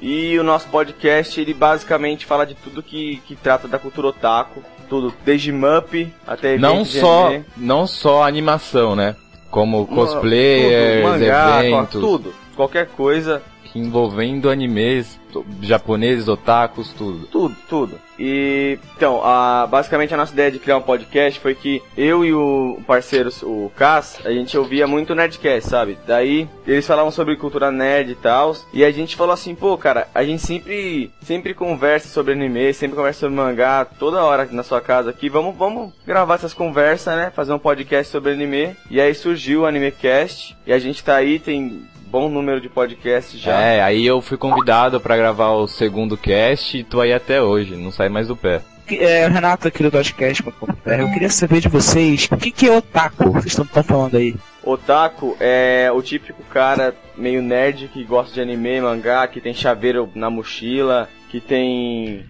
E o nosso podcast, ele basicamente fala de tudo que, que trata da cultura otaku. Tudo, desde Mup até Não só, anime. não só animação, né? Como cosplayers, tudo, mangá, eventos. Tudo, qualquer coisa envolvendo animes japoneses, otakus, tudo. Tudo, tudo. E então, a, basicamente a nossa ideia de criar um podcast foi que eu e o parceiro, o Cass, a gente ouvia muito Nerdcast, sabe? Daí eles falavam sobre cultura nerd e tal, e a gente falou assim, pô, cara, a gente sempre sempre conversa sobre anime, sempre conversa sobre mangá, toda hora na sua casa aqui. Vamos, vamos gravar essas conversas, né? Fazer um podcast sobre anime. E aí surgiu o AnimeCast, e a gente tá aí, tem bom número de podcasts já. É, aí eu fui convidado pra gravar o segundo cast e tô aí até hoje, não sai mais do pé. É, o Renato aqui do Dodcast.com.br. Eu queria saber de vocês o que, que é otaku? Vocês estão falando aí. Otaku é o típico cara meio nerd que gosta de anime, mangá, que tem chaveiro na mochila, que tem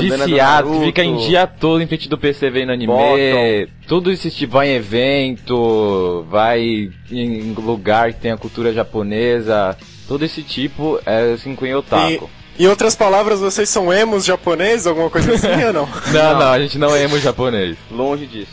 Viciado, fica em dia todo em frente do PC vendo anime, Bottom. tudo esse tipo, vai em evento, vai em lugar que tem a cultura japonesa, todo esse tipo é se inclui em otaku. Em outras palavras, vocês são emos japoneses, alguma coisa assim ou não? Não, não, a gente não é emo japonês. Longe disso.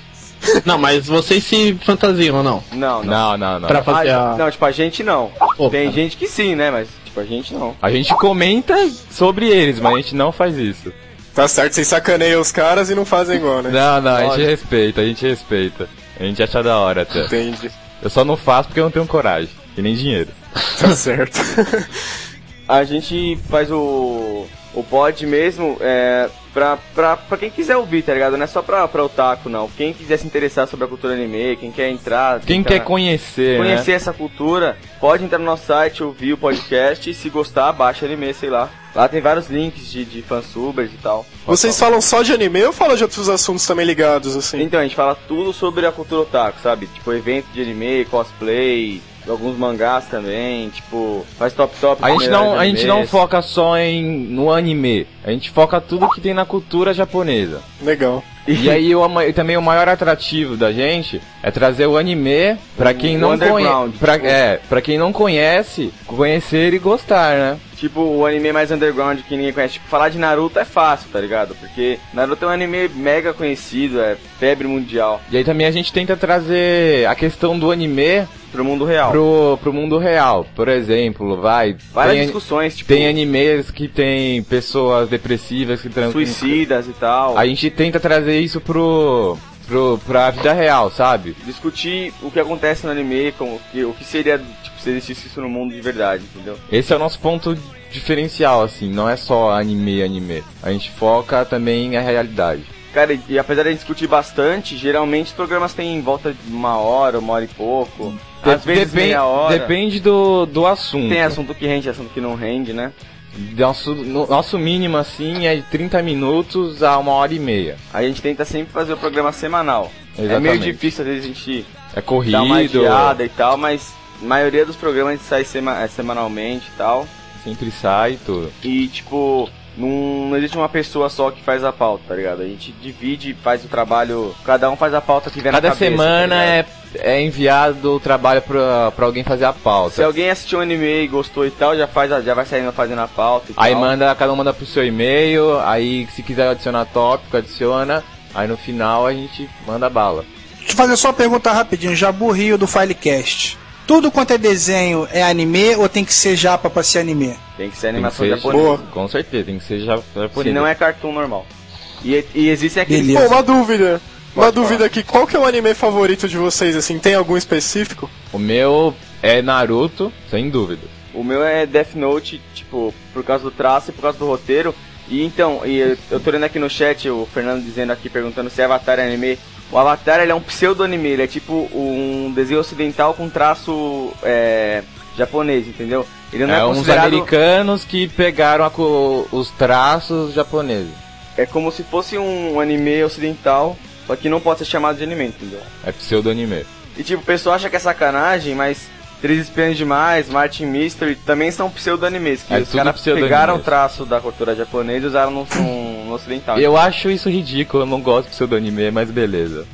Não, mas vocês se fantasiam ou não? Não, Não, não, não. Pra fazer Ah, a... Não, tipo, a gente não. Pô, tem gente que sim, né? Mas, tipo, a gente não. A gente comenta sobre eles, mas a gente não faz isso. Tá certo, vocês sacaneiam os caras e não fazem igual, né? Não, não, a gente respeita, a gente respeita. A gente acha da hora até. Entendi. Eu só não faço porque eu não tenho coragem. E nem dinheiro. Tá certo. A gente faz o, o pod mesmo é, pra, pra, pra quem quiser ouvir, tá ligado? Não é só pra, pra otaku, não. Quem quiser se interessar sobre a cultura anime, quem quer entrar... Quem quer conhecer, conhecer né? essa cultura, pode entrar no nosso site, ouvir o podcast e se gostar, baixa anime, sei lá. Lá tem vários links de, de fansubers e tal. Vocês falam só de anime ou falam de outros assuntos também ligados, assim? Então, a gente fala tudo sobre a cultura otaku, sabe? Tipo, evento de anime, cosplay, alguns mangás também, tipo, faz top top. A gente não, a gente não foca só em no anime. A gente foca tudo que tem na cultura japonesa. Legal. E aí o, e também o maior atrativo da gente é trazer o anime pra quem não conhece, pra, tipo- é, para quem não conhece, conhecer e gostar, né? Tipo, o anime mais underground que ninguém conhece. Tipo, falar de Naruto é fácil, tá ligado? Porque Naruto é um anime mega conhecido, é febre mundial. E aí também a gente tenta trazer a questão do anime Pro mundo real. pro, pro mundo real. Por exemplo, vai. Várias tem, discussões, tipo, tem animes que tem pessoas depressivas que trans, suicidas e tal. A gente tenta trazer isso pro, pro, pra vida real, sabe? Discutir o que acontece no anime, como, que, o que seria, tipo, se existisse isso no mundo de verdade, entendeu? Esse é o nosso ponto diferencial, assim, não é só anime, anime. A gente foca também na realidade. Cara, e, apesar de a gente discutir bastante, geralmente os programas têm em volta de uma hora, uma hora e pouco. Às vezes depende, meia hora. depende do, do assunto. Tem assunto que rende, assunto que não rende, né? Nosso, no- nosso mínimo, assim, é de 30 minutos a uma hora e meia. A gente tenta sempre fazer o programa semanal. É meio Exatamente. difícil, às vezes a gente É corrido. dá uma e tal, mas a maioria dos programas a gente sai sema- é, semanalmente e tal. Sempre sai tudo. E tipo, não, não existe uma pessoa só que faz a pauta, tá ligado? A gente divide, faz o trabalho, cada um faz a pauta que vem Cada na cabeça. semana tá é, é enviado o trabalho pra, pra alguém fazer a pauta. Se alguém assistiu um anime e gostou e tal, já, faz a- já vai saindo fazendo a pauta e Aí tal. manda, cada um manda pro seu e-mail, aí se quiser adicionar tópico, adiciona, aí no final a gente manda bala. Deixa eu fazer só uma pergunta rapidinho, Jabu Rio do Filecast. Tudo quanto é desenho é anime ou tem que ser japa pra ser anime? Tem que ser Tem que animação ser- japonesa. Com certeza, tem que ser ja- japonês. Se não é cartoon normal. E, e existem aqueles. Pô, uma dúvida. Uma dúvida aqui, qual que é o anime favorito de vocês, assim? Tem algum específico? O meu é Naruto, sem dúvida. O meu é Death Note, tipo, por causa do traço e por causa do roteiro. E então, e eu, eu tô lendo aqui no chat o Fernando dizendo aqui, perguntando se Avatar é anime. O Avatar ele é um pseudo-anime, ele é tipo um desenho ocidental com traço é, japonês, entendeu? Ele não é, é uns considerado. americanos que pegaram a os traços japoneses. É como se fosse um anime ocidental, só que não pode ser chamado de anime, entendeu? É pseudo-anime. E tipo, o pessoal acha que é sacanagem, mas Três Espiãs Demais, Martin Mystery também são pseudo-animes, que É os caras pegaram o traço da cultura japonesa e usaram no, no, no ocidental. Eu acho isso ridículo, eu não gosto de pseudo-anime, mas beleza.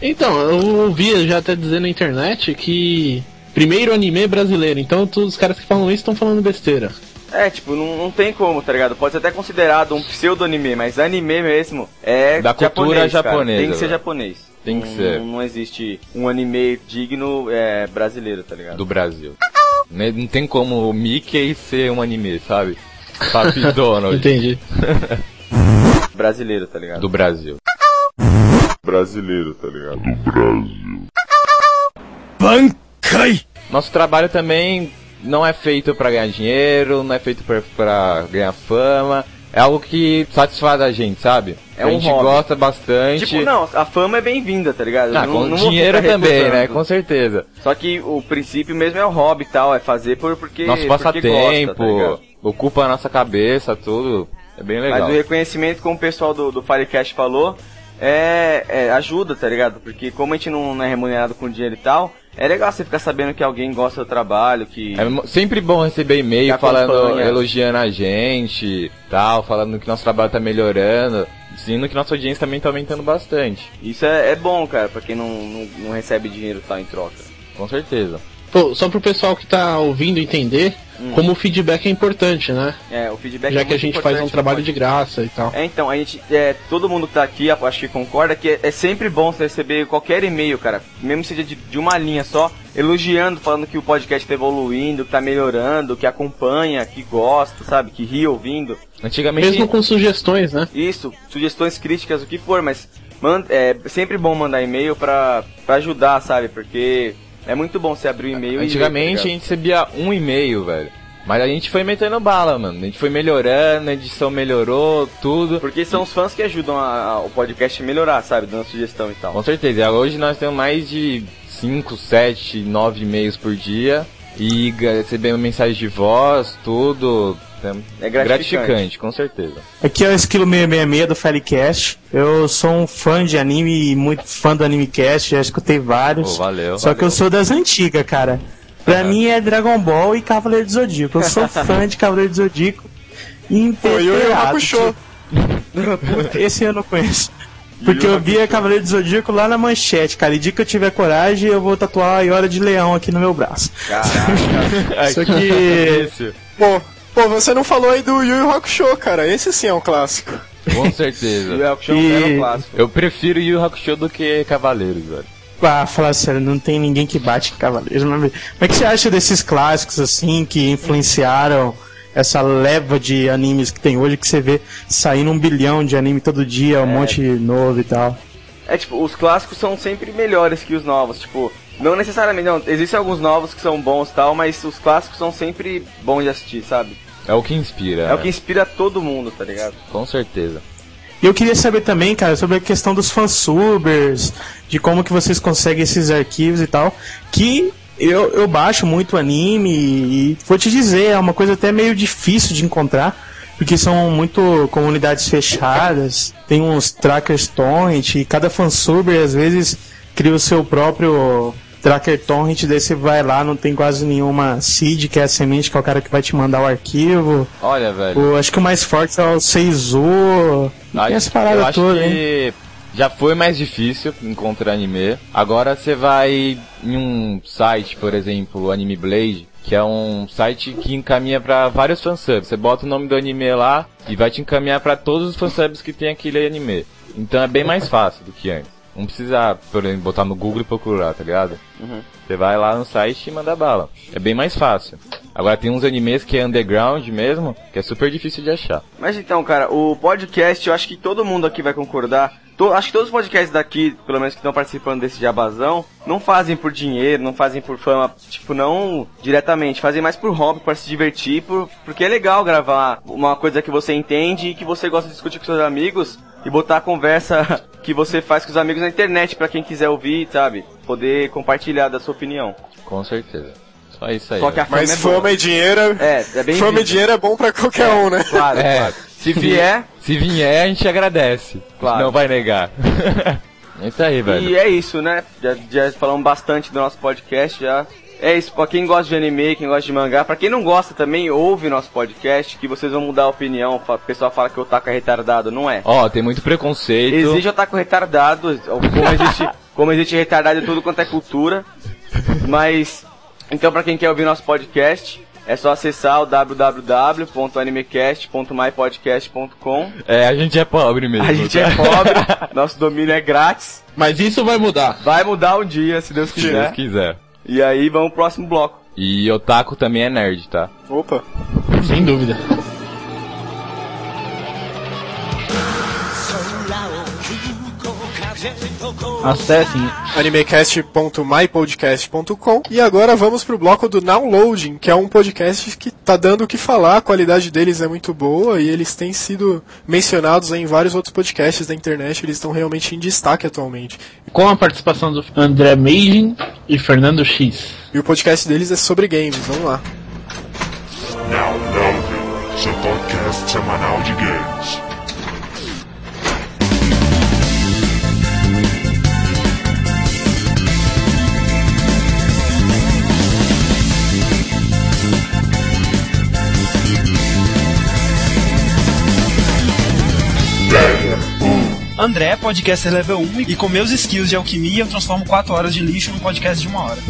Então, eu ouvi já até dizer na internet que primeiro anime brasileiro, então todos os caras que falam isso estão falando besteira. É, tipo, não, não tem como, tá ligado? Pode ser até considerado um pseudo-anime, mas anime mesmo é Da cultura japonês, japonesa, Tem que ser japonês. Tem que Não- ser. Não, existe um anime digno é, brasileiro, tá ligado? Do Brasil. Né, Não tem como o Mickey ser um anime, sabe? Papi Donald. Entendi. Brasileiro, tá ligado? Do Brasil. Brasileiro, tá ligado? Do Brasil. Bancai! Nosso trabalho também não é feito pra ganhar dinheiro, não é feito pra, pra ganhar fama. É algo que satisfaz a gente, sabe? É a um gente hobby. gosta bastante. Tipo, não, a fama é bem-vinda, tá ligado? Ah, Não- com não dinheiro também, né? Com certeza. Só que o princípio mesmo é o hobby e tal, é fazer por, porque. Nosso passatempo, tá ocupa a nossa cabeça, tudo. É bem legal. Mas o reconhecimento, como o pessoal do, do Firecast falou, é, é ajuda, tá ligado? Porque como a gente não, não é remunerado com dinheiro e tal, é legal você ficar sabendo que alguém gosta do trabalho, que. É sempre bom receber e-mail falando, acompanha. elogiando a gente, tal, falando que nosso trabalho tá melhorando, dizendo que nossa audiência também tá aumentando bastante. Isso é, é bom, cara, pra quem não, não, não recebe dinheiro tal em troca. Com certeza. Pô, só pro pessoal que tá ouvindo entender Hum. como o feedback é importante, né? É, o feedback Já é que a gente faz um trabalho de graça e tal. É, então, a gente, é, todo mundo que tá aqui, acho que concorda que é, é sempre bom você receber qualquer e-mail, cara, mesmo seja de, de uma linha só, elogiando, falando que o podcast tá evoluindo, que tá melhorando, que acompanha, que gosta, sabe, que ri ouvindo. Antigamente. Mesmo com sugestões, né? Isso, sugestões, críticas, o que for, mas man, é sempre bom mandar e-mail pra, pra ajudar, sabe, porque é muito bom você abrir o e-mail e tá Antigamente a ligado? gente recebia um e-mail, velho. Mas a gente foi metendo bala, mano. A gente foi melhorando, a edição melhorou, tudo. Porque são os fãs que ajudam a- a- o podcast a melhorar, sabe, dando sugestão e tal. Com certeza. E Hoje nós temos mais de 5, 7, 9 e-mails por dia. E recebemos mensagem de voz, tudo. É gratificante. com certeza. Aqui é o Esquilo 666 do Firecast. Eu sou um fã de anime, muito fã do Animecast, já escutei vários. Pô, valeu, Só que eu sou das antigas, cara. Pra mim é Dragon Ball e Cavaleiro do Zodíaco. Eu sou fã de Cavaleiro do Zodíaco. Hakusho. Puta, Esse eu não conheço. Porque eu via Cavaleiro do Zodíaco lá na manchete, cara. E dia que eu tiver coragem, eu vou tatuar a Iora de Leão aqui no meu braço. Caraca. Isso aqui. Pô, pô, você não falou aí do Yu Yu Hakusho, cara. Esse sim é um clássico. Com certeza. Yu Yu Hakusho é um E- belo clássico. Eu prefiro Yu Yu Hakusho do que Cavaleiros, velho. Ah, falar sério, não tem ninguém que bate Cavaleiros. Mas como é que você acha desses clássicos, assim, que influenciaram essa leva de animes que tem hoje, que você vê saindo um bilhão de anime todo dia, um monte novo e tal? É tipo, os clássicos são sempre melhores que os novos, tipo, não necessariamente, não, existem alguns novos que são bons e tal, mas os clássicos são sempre bons de assistir, sabe? É o que inspira. É o que inspira todo mundo, tá ligado? Com certeza. E eu queria saber também, cara, sobre a questão dos fansubers, de como que vocês conseguem esses arquivos e tal, que eu, eu baixo muito anime e vou te dizer, é uma coisa até meio difícil de encontrar, porque são muito comunidades fechadas, tem uns trackers torrent e cada fansuber às vezes cria o seu próprio tracker torrent, daí você vai lá, não tem quase nenhuma seed, que é a semente, que é o cara que vai te mandar o arquivo. Olha, velho. O, acho que o mais forte é o Seizu. Ah, Tem essa eu parada acho toda, hein? já foi mais difícil encontrar anime. Agora você vai em um site, por exemplo, Anime Blade, que é um site que encaminha pra vários fansubs. Você bota o nome do anime lá e vai te encaminhar pra todos os fansubs que tem aquele anime. Então é bem mais fácil do que antes. Não precisa, por exemplo, botar no Google e procurar, tá ligado? Uhum. Você vai lá no site e manda bala. É bem mais fácil. Agora tem uns animes que é underground mesmo, que é super difícil de achar. Mas então, cara, o podcast, eu acho que todo mundo aqui vai concordar. To- acho que todos os podcasts daqui, pelo menos que estão participando desse jabazão, não fazem por dinheiro, não fazem por fama, tipo, não diretamente, fazem mais por hobby, para se divertir, por, porque é legal gravar uma coisa que você entende e que você gosta de discutir com seus amigos e botar a conversa que você faz com os amigos na internet pra quem quiser ouvir, sabe? Poder compartilhar da sua opinião. Com certeza. Só isso aí. Só que a velho. fama Mas é fama boa. e dinheiro É, é bem Fama e dinheiro é bom pra qualquer um, né? Claro, É, claro. se vier, se vier, a gente agradece. Claro. Não vai negar. é isso aí, velho. E é isso, né? Já, já falamos bastante do nosso podcast, já. É isso, pra quem gosta de anime, quem gosta de mangá, pra quem não gosta também, ouve nosso podcast, que vocês vão mudar a opinião. O pessoal fala que o otaku é retardado, não é. Ó, tem muito preconceito. Existe otaku retardado, como existe, como existe retardado em tudo quanto é cultura. Mas, então pra quem quer ouvir nosso podcast, é só acessar o www.animecast.mypodcast.com. É, a gente é pobre mesmo. A gente tá? é pobre, nosso domínio é grátis. Mas isso vai mudar. Vai mudar um dia, se Deus Se quiser. Deus quiser. E aí vamos pro próximo bloco. E otaku também é nerd, tá? Opa. Sem dúvida. Acessem animecast.mypodcast.com e agora vamos pro bloco do Downloading, que é um podcast que tá dando o que falar, a qualidade deles é muito boa e eles têm sido mencionados em vários outros podcasts da internet, eles estão realmente em destaque atualmente. com a participação do André Meijin e Fernando X. E o podcast deles é sobre games, vamos lá. Downloading, seu podcast semanal de games. André, podcaster level 1, e com meus skills de alquimia eu transformo 4 horas de lixo num podcast de uma hora.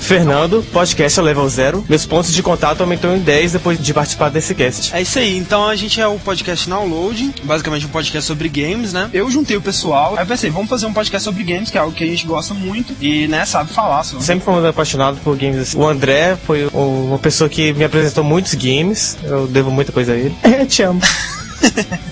Fernando, podcast é level 0. Meus pontos de contato aumentou em 10 depois de participar desse cast. É isso aí, então a gente é o podcast Download, basicamente um podcast sobre games, né? Eu juntei o pessoal, aí eu pensei, vamos fazer um podcast sobre games, que é algo que a gente gosta muito e, né, sabe falar sobre. Sempre fui muito apaixonado por games. O André foi uma pessoa que me apresentou muitos games. Eu devo muita coisa a ele. É, te amo.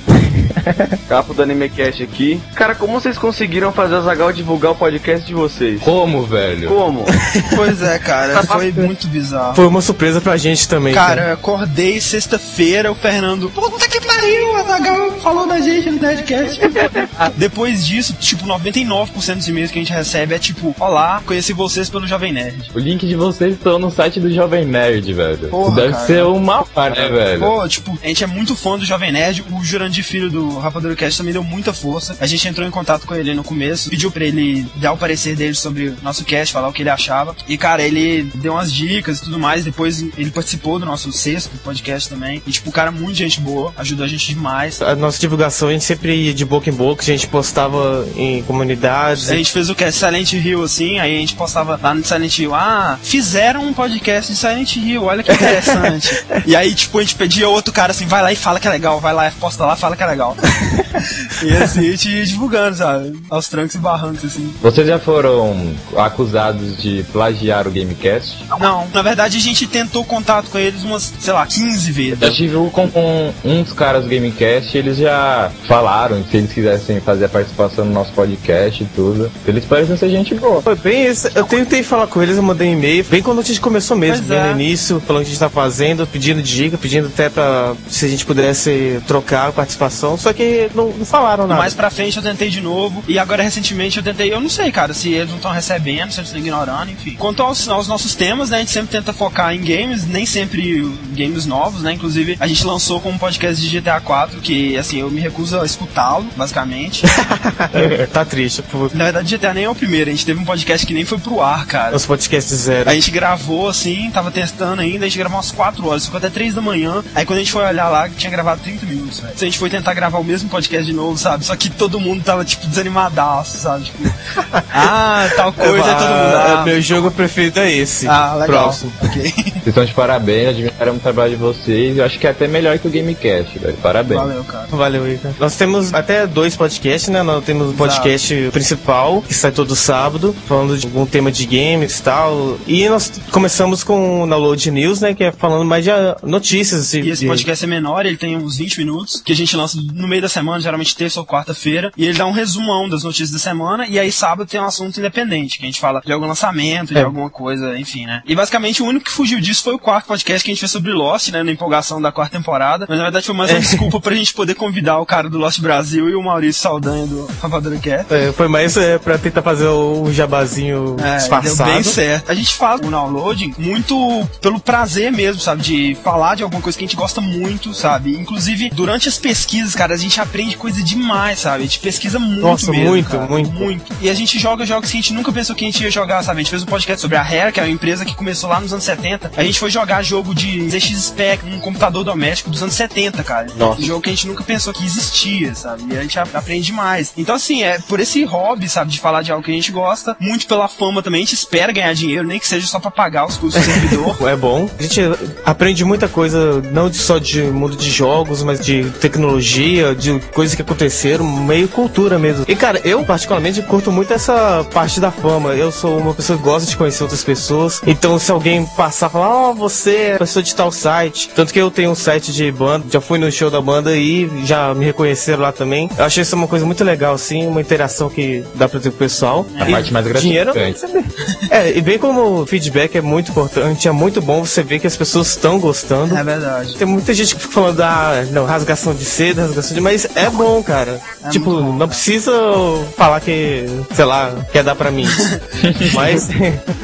Capo do AnimeCast aqui. Cara, como vocês conseguiram fazer a Zagal divulgar o podcast de vocês? Como, velho? Como? Pois é, cara, foi muito bizarro. Foi uma surpresa pra gente também. Cara, eu acordei sexta-feira, o Fernando. Puta que pariu, a Zagal falou da gente no Nerdcast. Depois disso, tipo, 99% dos e-mails que a gente recebe é tipo: Olá, conheci vocês pelo Jovem Nerd. O link de vocês estão no site do Jovem Nerd, velho. Porra, Deve cara. ser uma par, né, velho? Pô, tipo, a gente é muito fã do Jovem Nerd. O Jurandir Filho do Rapadura Cast também deu muita força. A gente entrou em contato com ele no começo, pediu pra ele dar o parecer dele sobre o nosso cast, falar o que ele achava. E, cara, ele deu umas dicas e tudo mais. Depois ele participou do nosso sexto podcast também. E, tipo, o cara, muito gente boa, ajudou a gente demais. A nossa divulgação a gente sempre ia de boca em boca, a gente postava em comunidades. A gente fez o cast Silent Hill assim, aí a gente postava lá no Silent Hill, ah, fizeram um podcast de Silent Hill, olha que interessante. e aí, tipo, a gente pedia outro cara assim, vai lá e fala que é legal, vai lá, posta lá, fala que é legal. E assim, a gente ia divulgando, sabe? Aos trancos e barrancos, assim. Vocês já foram acusados de plagiar o Gamecast? Não, na verdade a gente tentou contato com eles umas, sei lá, 15 vezes. Já tive um com, com um dos caras do Gamecast, eles já falaram que se eles quisessem fazer a participação no nosso podcast e tudo. Eles parecem ser gente boa. Foi bem isso. Eu tentei falar com eles, eu mandei um e-mail, bem quando a gente começou mesmo, Pois bem é. no início, falando o que a gente tá fazendo, pedindo dica, pedindo até pra se a gente pudesse trocar a participação, só que não, não falaram nada. Mais pra frente eu tentei de novo. E agora recentemente eu tentei. Eu não sei, cara, se eles não estão recebendo, se eles estão ignorando, enfim. Quanto aos, aos nossos temas, né? A gente sempre tenta focar em games, nem sempre games novos, né? Inclusive, a gente lançou com um podcast de GTA 4, que assim, eu me recuso a escutá-lo, basicamente. tá triste. Por... Na verdade, GTA nem é o primeiro, a gente teve um podcast que nem foi pro ar, cara. Nosso podcast zero. A gente gravou assim, tava testando ainda, a gente gravou umas 4 horas, ficou até 3 da manhã. Aí quando a gente foi olhar lá, tinha gravado 30 minutos, velho. A gente foi tentar gravar o mesmo podcast de novo, sabe? Só que todo mundo tava, tipo, desanimadaço, sabe? Tipo, ah, tal coisa, aí todo mundo. Ah, Ah, meu jogo preferido é esse. Ah, legal. Próximo. Vocês estão de parabéns, admiraram o trabalho de vocês. Eu acho que é até melhor que o Gamecast, velho. Parabéns. Valeu, cara. Valeu, Ica. Nós temos até dois podcasts, né? Nós temos o podcast principal, que sai todo sábado, falando de algum tema de games e tal. E nós começamos com o Download News, né? Que é falando mais de ah, notícias. E esse podcast é menor, ele tem uns 20 minutos, que a gente lança no meio da semana, geralmente terça ou quarta-feira, e ele dá um resumão das notícias da semana, e aí sábado tem um assunto independente, que a gente fala de algum lançamento, de É. alguma coisa, enfim, né? E basicamente o único que fugiu disso foi o quarto podcast que a gente fez sobre Lost, né? Na empolgação da quarta temporada. Mas na verdade foi mais uma desculpa pra gente poder convidar o cara do Lost Brasil e o Maurício Saldanha do Rapadura Cat. É, foi mais é, pra tentar fazer o jabazinho É, disfarçado. bem certo. A gente faz o downloading muito pelo prazer mesmo, sabe? De falar de alguma coisa que a gente gosta muito, sabe? Inclusive, durante as pesquisas, cara, a gente aprende coisa demais, sabe? A gente pesquisa muito Nossa, mesmo, muito, cara. muito. Muito. E a gente joga jogos que a gente nunca pensou que a gente ia jogar, sabe? A gente fez um podcast sobre a Rare, que é uma empresa que começou lá nos anos 70. A gente foi jogar jogo de ZX Spec, um computador doméstico dos anos 70, cara. Um jogo que a gente nunca pensou que existia, sabe? E a gente aprende mais. Então, assim, é por esse hobby, sabe, de falar de algo que a gente gosta, muito pela fama também, a gente espera ganhar dinheiro, nem que seja só pra pagar os custos do servidor. É bom. A gente aprende muita coisa, não só de mundo de jogos, mas de tecnologia, de coisas que aconteceram, meio cultura mesmo. E cara, eu particularmente curto muito essa parte da fama. Eu sou uma pessoa que gosta de conhecer outras pessoas. Então se alguém passar e falar, ó, você é pessoa de tal site. Tanto que eu tenho um site de banda, já fui no show da banda e já me reconheceram lá também. Eu achei isso uma coisa muito legal, assim, uma interação que dá pra ter com o pessoal. A E parte mais dinheiro gratificante. é, e bem como o feedback é muito importante, é muito bom você ver que as pessoas estão gostando. É verdade. Tem muita gente que fica falando da não, rasgação de seda, rasgação de. Mas é bom, cara. É tipo, não precisa falar que, sei lá, quer dar pra mim. mas.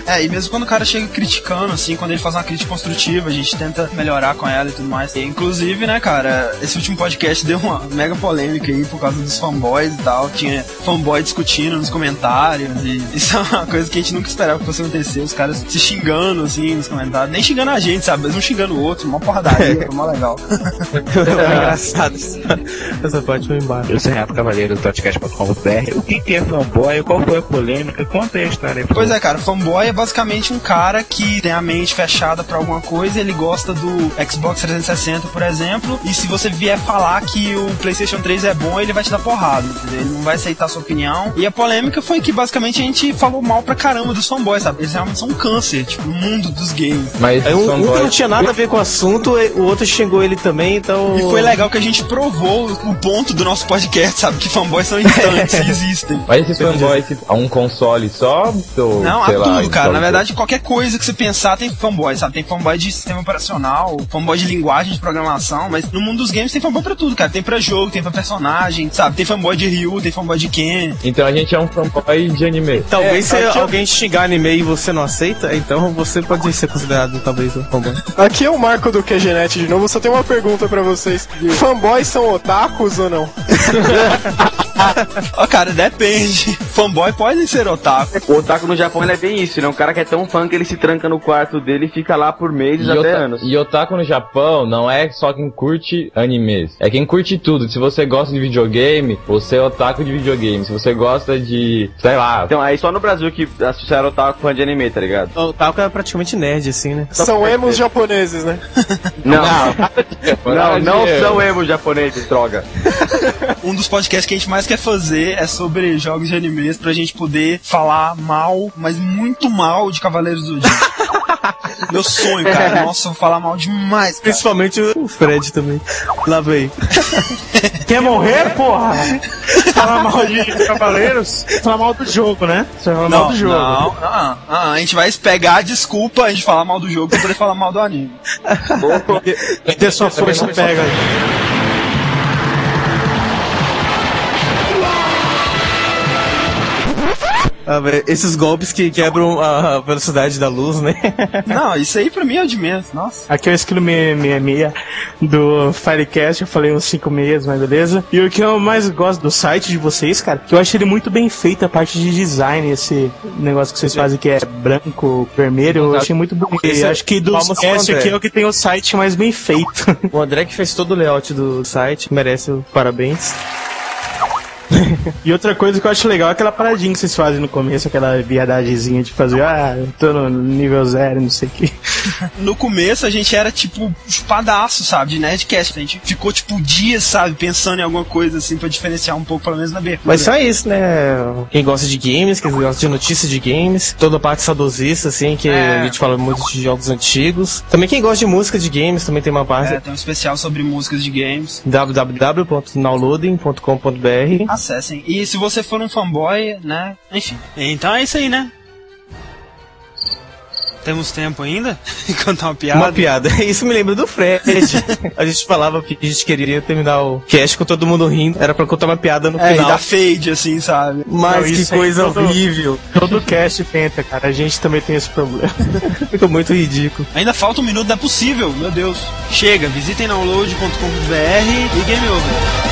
É, e mesmo quando o cara chega criticando, assim, quando ele faz uma crítica construtiva, a gente tenta melhorar com ela e tudo mais. E, inclusive, né, cara, esse último podcast deu uma mega polêmica aí por causa dos fanboys e tal. Tinha fanboy discutindo nos comentários. E isso é uma coisa que a gente nunca esperava que fosse acontecer. Os caras se xingando, assim, nos comentários. Nem xingando a gente, sabe? Mas um xingando o outro, uma porradaria, foi mó legal. é engraçado. Essa parte foi embora. Eu sou Renato Cavaleiro do Totcast.com.br. O que que é fanboy? Qual foi a polêmica? Conta aí a história aí. Pois é, cara, fanboy é basicamente um cara que tem a mente fechada pra alguma coisa, ele gosta do Xbox 360, por exemplo, e se você vier falar que o PlayStation 3 é bom, ele vai te dar porrada, entendeu? Ele não vai aceitar a sua opinião. E a polêmica foi que basicamente a gente falou mal pra caramba dos fanboys, sabe? Eles realmente são um câncer, tipo, no mundo dos games. Mas um, um que fanboy- não tinha nada a ver com o assunto, o outro xingou ele também, então. E foi legal que a gente provou o ponto do nosso podcast, sabe? Que fanboys são irritantes e existem. Mas esses fanboys, a um console só? Ou, Não, há sei lá, tudo, cara. Na verdade, qualquer coisa que você pensar tem fanboy, sabe? Tem fanboy de sistema operacional, fanboy de linguagem de programação, mas no mundo dos games tem fanboy pra tudo, cara. Tem pra jogo, tem pra personagem, sabe? Tem fanboy de Ryu, tem fanboy de Ken. Então a gente é um fanboy de anime. Talvez se É, eu- alguém xingar anime e você não aceita, então você pode ser considerado talvez um fanboy. Aqui é o Marco do QGNet de novo, só tenho uma pergunta pra vocês. Fanboys são otakus ou não? Ó, cara, depende. Fanboy pode ser otaku. O otaku no Japão ele é bem isso, né? Um cara que é tão fã que ele se tranca no quarto dele e fica lá por meses E, até ota- anos. e otaku no Japão não é só quem curte animes, é quem curte tudo. Se você gosta de videogame, você é otaku de videogame. Se você gosta de, sei lá, Então, aí só no Brasil que associaram otaku com fã de anime, tá ligado? O Taco é praticamente nerd, assim, né? São emos japoneses, né? Não, não, não, não são emos japoneses, droga. Um dos podcasts que a gente mais quer fazer é sobre jogos de animes pra gente poder falar mal, mas muito mal de Cavaleiros do Zodíaco. Meu sonho, cara. Nossa, eu vou falar mal demais, cara. Principalmente o Fred também. Lá veio. Quer morrer, porra? Falar mal de Cavaleiros? Falar mal do jogo, né? Você vai falar mal Não, do jogo. não, não, não, a gente vai pegar a desculpa a gente falar mal do jogo pra poder falar mal do anime. Ter sua força pega. Ah, esses golpes que quebram a velocidade da luz, né? Não, isso aí pra mim é o de menos, nossa. Aqui é o Esquilo 666 do Firecast, eu falei uns 5 meias, mas beleza. E o que eu mais gosto do site de vocês, cara, que eu acho ele muito bem feito, a parte de design, esse negócio que vocês fazem que é branco, vermelho, eu achei muito bonito. Esse acho que do cast aqui é o que tem o site mais bem feito. O André que fez todo o layout do site, merece o parabéns. E outra coisa que eu acho legal é aquela paradinha que vocês fazem no começo, aquela viadagemzinha de fazer, ah, eu tô no nível zero, não sei o que. No começo a gente era tipo chupadaço, sabe, de Nerdcast. A gente ficou tipo dias, sabe, pensando em alguma coisa assim pra diferenciar um pouco, pelo menos na abertura. Mas só isso, né? Quem gosta de games, quem gosta de notícias de games, toda a parte saudosista, assim, que É. a gente fala muito de jogos antigos. Também quem gosta de música de games, também tem uma parte É, tem um especial sobre músicas de games. www.downloading.com.br Acessem. E se você for um fanboy, né? Enfim. Então é isso aí, né? Temos tempo ainda? Contar uma piada? Uma piada. Isso me lembra do Fred. a gente falava que a gente queria terminar o cast com todo mundo rindo. Era pra contar uma piada no É, e final. dá fade, assim, sabe? Mas Não, que coisa todo- horrível. Todo cast tenta, cara, a gente também tem esse problema. Ficou muito ridículo. Ainda falta um minuto, não é possível, meu Deus. Chega, visitem download.com.br e game over.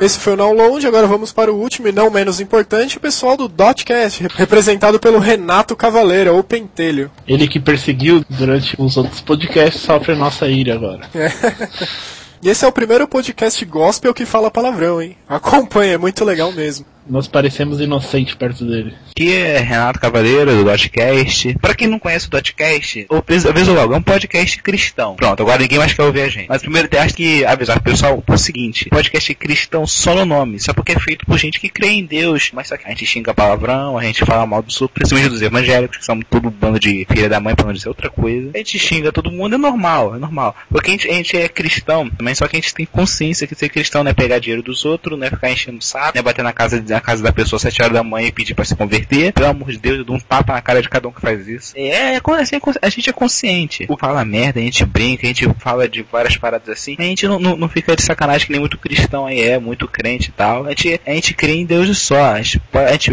Esse foi o download, agora vamos para o último e não menos importante, o pessoal do Dotcast, representado pelo Renato Cavaleira, ou Pentelho. Ele que perseguiu durante os outros podcasts sofre a nossa ira agora. É. E esse é o primeiro podcast gospel que fala palavrão, hein? Acompanha, é muito legal mesmo. Nós parecemos inocentes perto dele. Aqui é Renato Cavaleiro, do Dotcast. Pra quem não conhece o Dotcast, ou aviso logo, é um podcast cristão. Pronto, agora ninguém mais quer ouvir a gente. Mas primeiro acho que avisar o pessoal o seguinte: podcast cristão só no nome, só porque é feito por gente que crê em Deus. Mas só que a gente xinga palavrão, a gente fala mal do sul, principalmente dos evangélicos, que são tudo bando de filha da mãe, pra não dizer outra coisa. A gente xinga todo mundo, é normal, é normal. Porque a gente, a gente é cristão, também só que a gente tem consciência que ser cristão não é pegar dinheiro dos outros, não é ficar enchendo o saco, não é bater na casa de na casa da pessoa sete horas da manhã e pedir para se converter. Pelo amor de Deus, eu dou um tapa na cara de cada um que faz isso. É, assim, a gente é consciente. O fala merda, a gente brinca, a gente fala de várias paradas assim. A gente não, não, não fica de sacanagem que nem muito cristão aí é, muito crente e tal. A gente, a gente crê em Deus só. A gente, a gente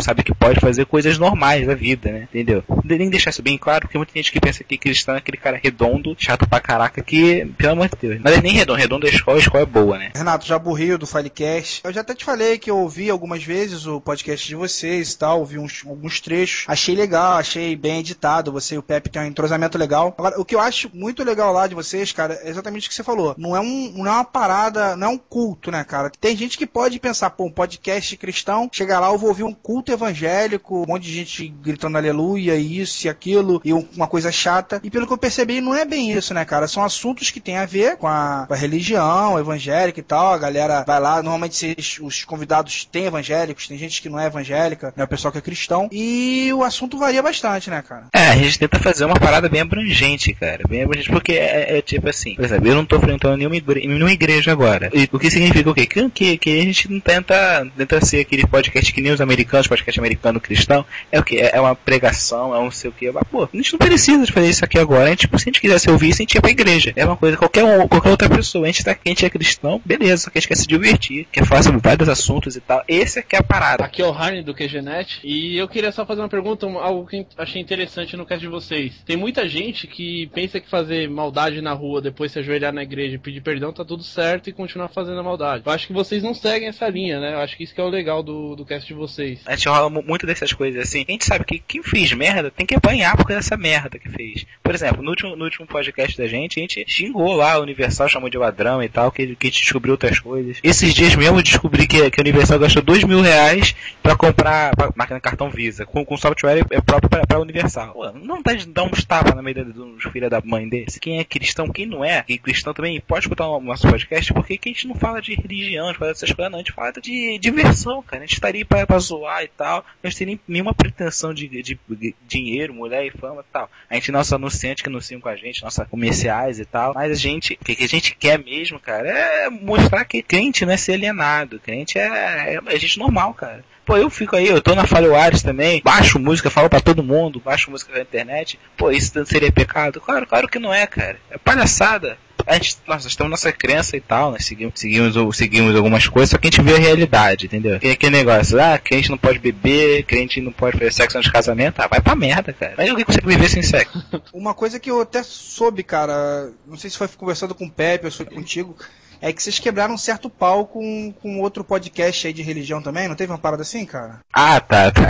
sabe que pode fazer coisas normais da vida, né? Entendeu? Nem deixar isso bem claro, porque muita gente que pensa que cristão é aquele cara redondo, chato pra caraca, que, pelo amor de Deus. Mas é nem redondo, redondo é escola, a escola é boa, né? Renato, já burriu do Filecast. Eu já até te falei que eu ouvi algumas vezes o podcast de vocês e tal, ouvi uns, alguns trechos. Achei legal, achei bem editado. Você e o Pepe tem um entrosamento legal. Agora, o que eu acho muito legal lá de vocês, cara, é exatamente o que você falou. Não é, um, não é uma parada, não é um culto, né, cara? Tem gente que pode pensar, pô, um podcast cristão, chegar lá, eu vou ouvir um culto evangélico, um monte de gente gritando aleluia, isso e aquilo, e uma coisa chata. E pelo que eu percebi, não é bem isso, né, cara? São assuntos que tem a ver com a, com a religião evangélica e tal. A galera vai lá, normalmente os convidados têm evangélico evangélicos, tem gente que não é evangélica, né? O pessoal que é cristão. E o assunto varia bastante, né, cara? É, a gente tenta fazer uma parada bem abrangente, cara. Bem abrangente, porque é, é tipo assim, por exemplo, eu não tô frequentando nenhuma, nenhuma igreja agora. E, o que significa o quê? Que, que, que a gente não tenta, tenta ser aquele podcast que nem os americanos, podcast americano cristão. É o que? É, é uma pregação, é um sei o que. Mas, pô, a gente não precisa de fazer isso aqui agora. A gente, tipo, se a gente quisesse ouvir isso, a gente ia pra igreja. É uma coisa, qualquer, qualquer outra pessoa. A gente, tá, a gente é cristão, beleza, só que a gente quer se divertir, quer falar sobre vários assuntos e tal. Esse é que é a parada. Aqui é o Harney do QGNet e eu queria só fazer uma pergunta, algo que achei interessante no cast de vocês. Tem muita gente que pensa que fazer maldade na rua, depois se ajoelhar na igreja e pedir perdão, tá tudo certo e continuar fazendo a maldade. Eu acho que vocês não seguem essa linha, né? Eu acho que isso que é o legal do, do cast de vocês. A gente rola muito dessas coisas assim. A gente sabe que quem fez merda tem que apanhar por dessa merda que fez. Por exemplo, no último, no último podcast da gente, a gente xingou lá, o Universal chamou de ladrão e tal, que, que a gente descobriu outras coisas. Esses dias mesmo eu descobri que, que a Universal gastou dois mil reais para comprar pra máquina de cartão Visa, com, com software é próprio para Universal. Não dá de dar uns tapas na meio dos filhos da mãe desse. Quem é cristão, quem não é, e cristão também pode escutar o nosso podcast, porque a gente não fala de religião, a fala dessas coisas, não, a gente fala de diversão, cara. A gente estaria tá aí pra, zoar e tal, a gente tem nenhuma pretensão de, de, de, dinheiro, mulher e fama e tal. A gente, nosso anunciante que anunciam com a gente, nossos comerciais e tal, mas a gente, o que, que a gente quer mesmo, cara, é mostrar que crente não é ser alienado, crente é, é, é gente normal, cara. Pô, eu fico aí, eu tô na Falhoares também, baixo música, falo para todo mundo, baixo música na internet. Pô, isso seria pecado? Claro, claro que não é, cara. É palhaçada. A gente, nós estamos nossa crença e tal, nós seguimos, seguimos, seguimos algumas coisas, só que a gente vê a realidade, entendeu? E aquele negócio, ah, crente não pode beber, crente não pode fazer sexo antes de casamento, ah, vai pra merda, cara. Mas alguém consegue viver sem sexo? Uma coisa que eu até soube, cara, não sei se foi conversando com o Pepe ou foi contigo, é que vocês quebraram um certo pau com, com outro podcast aí de religião também, não teve uma parada assim, cara? Ah, tá, tá.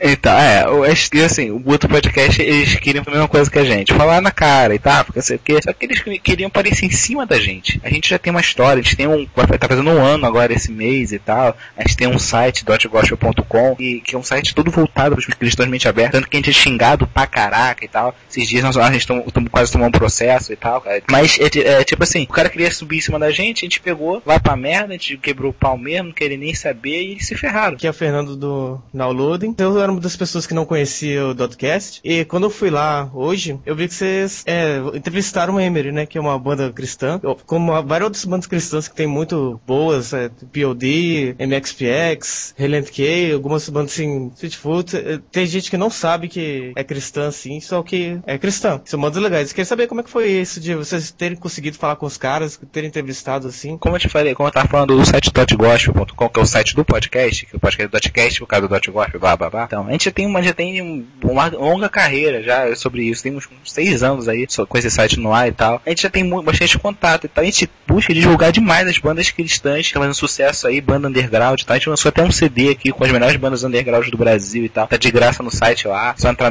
Então, é, assim, o outro podcast, eles queriam a mesma coisa que a gente, falar na cara e tal, porque sei o quê, só que eles queriam aparecer em cima da gente. A gente já tem uma história, a gente tem um, tá fazendo um ano agora esse mês e tal, a gente tem um site, dotgospel.com, que é um site todo voltado para os cristãos mente aberta, tanto que a gente é xingado pra caraca e tal, esses dias nós, a gente tom, tom, quase tomou um processo e tal, cara. mas é, é, tipo assim, o cara queria subir em cima da gente, gente, a gente pegou, vai pra merda, a gente quebrou o pau mesmo, não queria nem saber e eles se ferraram. Aqui é o Fernando do Downloading. Eu era uma das pessoas que não conhecia o Dotcast. E quando eu fui lá hoje, eu vi que vocês é, entrevistaram o Emery, né? Que é uma banda cristã. Como várias outras bandas cristãs que tem muito boas, é, POD, MXPX, Relent K, algumas bandas assim, Street Food. É, tem gente que não sabe que é cristã assim, só que é cristã. São bandas legais. Queria saber como é que foi isso de vocês terem conseguido falar com os caras, terem entrevistado assim. Como eu te falei, como eu tava falando do site dotgospel.com, que é o site do podcast, que é o podcast do Dotcast, por causa do Dotgospel, blá blá blá. Então, a gente já tem uma, já tem uma longa carreira já sobre isso, tem uns, uns seis anos aí com esse site no ar e tal. A gente já tem muito, bastante contato e tal. A gente busca divulgar demais as bandas cristãs que fazendo sucesso aí, banda underground e tal. A gente lançou até um CD aqui com as melhores bandas underground do Brasil e tal. Tá de graça no site lá, só entrar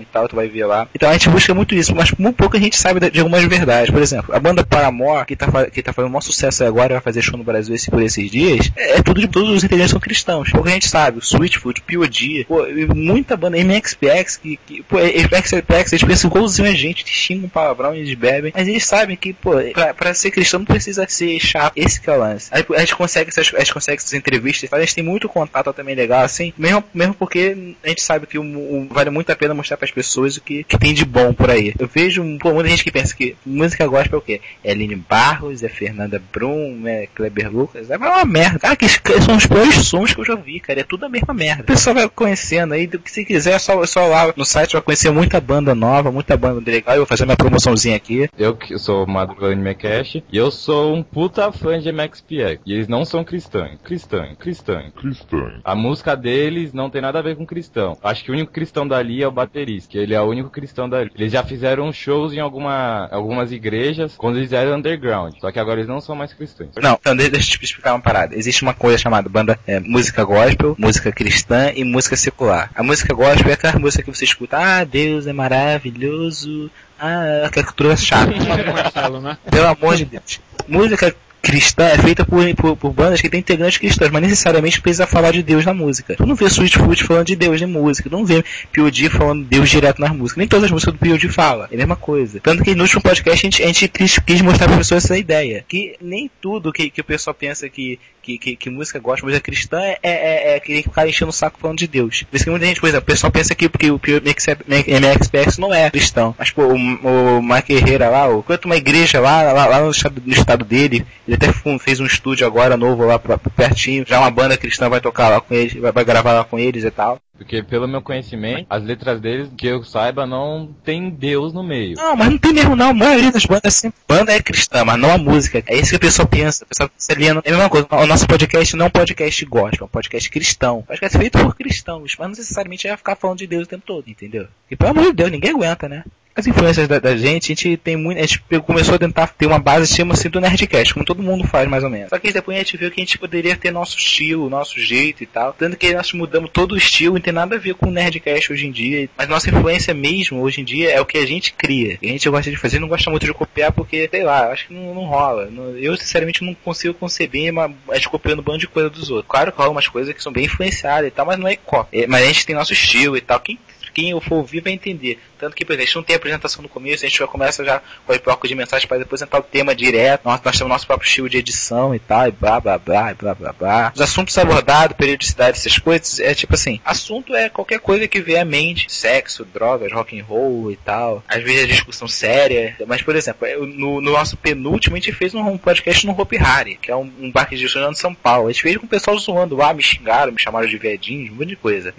e tal, tu vai ver lá. Então a gente busca muito isso, mas muito pouco a gente sabe de algumas verdades. Por exemplo, a banda Paramore, que tá, que tá fazendo um maior sucesso agora, vai fazer show no Brasil esse, por esses dias, é, é tudo de todos os integrantes são cristãos. Pouco a gente sabe, o Switchfoot, POD, pô, muita banda, MXPX, que, que pô, MXPX, eles pensam igualzinho a gente, xingam palavrão, eles bebem, mas eles sabem que, pô, pra, pra ser cristão não precisa ser chato. Esse que é o lance. A, gente consegue essas, a gente consegue essas entrevistas, a gente tem muito contato também legal, assim, mesmo, mesmo porque a gente sabe que o, o, vale muito a pena mostrar para as pessoas o que, que tem de bom por aí. Eu vejo pô, muita gente que pensa que música gospel é o quê? É Aline Barros, é Fernanda Brum, é Kleber Lucas, é uma merda. Cara, que são os piores sons que eu já vi, cara, é tudo a mesma merda. O pessoal vai conhecendo aí, se quiser, é só, é só lá no site vai conhecer muita banda nova, muita banda legal, eu vou fazer minha promoçãozinha aqui. Eu que sou Madruga Anime Cash, e eu sou um puta fã de MXPX, e eles não são cristãos. Cristão, cristão. Cristão. A música deles não tem nada a ver com cristão. Acho que o único cristão dali é o baterista, que ele é o único cristão dali. Eles já fizeram shows em alguma, algumas igrejas quando eles eram underground. Só que agora eles não são mais cristãos. Não, então deixa eu te explicar uma parada. Existe uma coisa chamada banda é, música gospel, música cristã e música secular. A música gospel é aquela música que você escuta, ah, Deus é maravilhoso, ah, aquela cultura chata. né? Pelo amor de Deus. Música cristã é feita por, por, por, bandas que têm integrantes cristãos, mas necessariamente precisa falar de Deus na música. Tu não vê Sweetfoot falando de Deus na música, tu não vê POD falando de Deus direto nas músicas. Nem todas as músicas do POD fala, é a mesma coisa. Tanto que no último podcast a gente, a gente quis, quis mostrar para as pessoas essa ideia, que nem tudo que, que o pessoal pensa que, que, que, que música gosta, música cristã é, é, é que ficar enchendo o saco falando de Deus. Por isso que muita gente, por exemplo, o pessoal pensa que, que o MXPX não é cristão, mas pô, o, o Mike Herrera lá, o, quanto uma igreja lá, lá, lá no, estado, no estado dele, ele até fez um estúdio agora novo lá pra, pertinho. Já uma banda cristã vai tocar lá com eles, vai, vai gravar lá com eles e tal. Porque pelo meu conhecimento, as letras deles, que eu saiba, não tem Deus no meio. Não, mas não tem mesmo não. A maioria das bandas sempre. Banda é cristã, mas não a música. É isso que a pessoa pensa. A pessoa pensa ali, é a mesma coisa. O nosso podcast não é um podcast gospel, é um podcast cristão. Um podcast feito por cristãos, mas não necessariamente vai ficar falando de Deus o tempo todo, entendeu? E pelo amor de Deus, ninguém aguenta, né? As influências da, da, gente, a gente tem muito. A gente começou a tentar ter uma base chama assim do Nerdcast, como todo mundo faz mais ou menos. Só que depois a gente viu que a gente poderia ter nosso estilo, nosso jeito e tal. Tanto que nós mudamos todo o estilo, não tem nada a ver com o Nerdcast hoje em dia. Mas nossa influência mesmo hoje em dia é o que a gente cria. E a gente gosta de fazer, não gosta muito de copiar porque, sei lá, acho que não, não rola. Eu sinceramente não consigo conceber uma, a gente copiando um bando de coisa dos outros. Claro que rola umas coisas que são bem influenciadas e tal, mas não é cópia. É, mas a gente tem nosso estilo e tal. Quem quem for ouvir vai entender. Tanto que, por exemplo, a gente não tem apresentação no começo, a gente já começa já com o bloco de mensagens para depois entrar o tema direto. Nós, nós temos nosso próprio estilo de edição e tal, e blá blá blá, e blá blá blá. Os assuntos abordados, periodicidade, essas coisas, é tipo assim, assunto é qualquer coisa que vier à mente. Sexo, drogas, rock and roll e tal. Às vezes é discussão séria. Mas, por exemplo, no, no nosso penúltimo a gente fez um podcast no Hope Harry, que é um, um bar que de São Paulo. A gente fez com o pessoal zoando, ah, me xingaram, me chamaram de viadinho, um monte de coisa.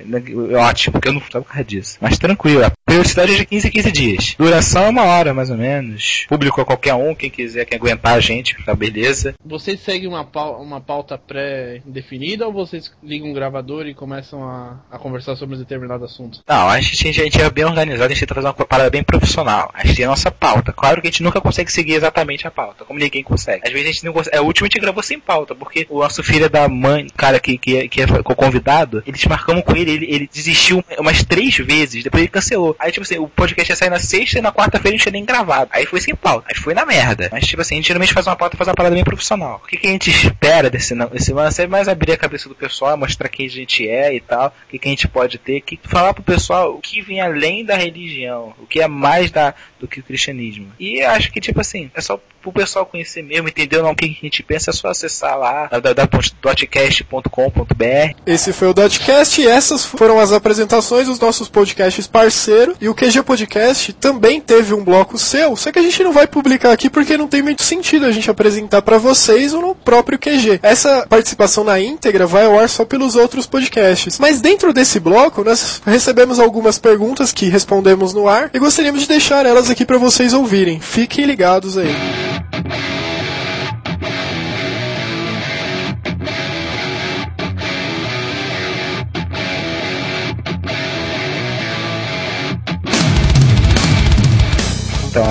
Ótimo, porque eu não estava por causa disso. Mas tranquilo, a periodicidade é de 15 a 15 dias. Duração é uma hora, mais ou menos. Público a qualquer um, quem quiser, quem aguentar a gente, tá beleza. Vocês seguem uma, pauta, uma pauta pré-definida ou vocês ligam um gravador e começam a, a conversar sobre um determinado assunto? Não, a gente, a gente é bem organizado, a gente fazer uma parada bem profissional. A gente tem a nossa pauta. Claro que a gente nunca consegue seguir exatamente a pauta, como ninguém consegue. Às vezes a gente não consegue. É, o último a gente gravou sem pauta, porque o nosso filho é da mãe, cara que, que, que é convidado, eles marcamos com ele, ele, ele desistiu umas três vezes, depois ele cancelou. Aí, tipo assim, o podcast ia sair na sexta e na quarta-feira a gente tinha nem gravado. Aí foi sem pauta. Aí foi na merda. Mas, tipo assim, a gente geralmente faz uma pauta faz uma parada bem profissional. O que, que a gente espera desse, desse lance é mais abrir a cabeça do pessoal, mostrar quem a gente é e tal, o que, que a gente pode ter, que falar pro pessoal o que vem além da religião, o que é mais da, do que o cristianismo. E acho que, tipo assim, é só pro pessoal conhecer mesmo, entender não, o que a gente pensa, é só acessar lá www.dotcast.com.br. Esse foi o Dotcast e essas foram as apresentações dos nossos podcasts parceiro. E o QG Podcast também teve um bloco seu, só que a gente não vai publicar aqui porque não tem muito sentido a gente apresentar para vocês ou no próprio QG. Essa participação na íntegra vai ao ar só pelos outros podcasts. Mas dentro desse bloco, nós recebemos algumas perguntas que respondemos no ar e gostaríamos de deixar elas aqui para vocês ouvirem. Fiquem ligados aí.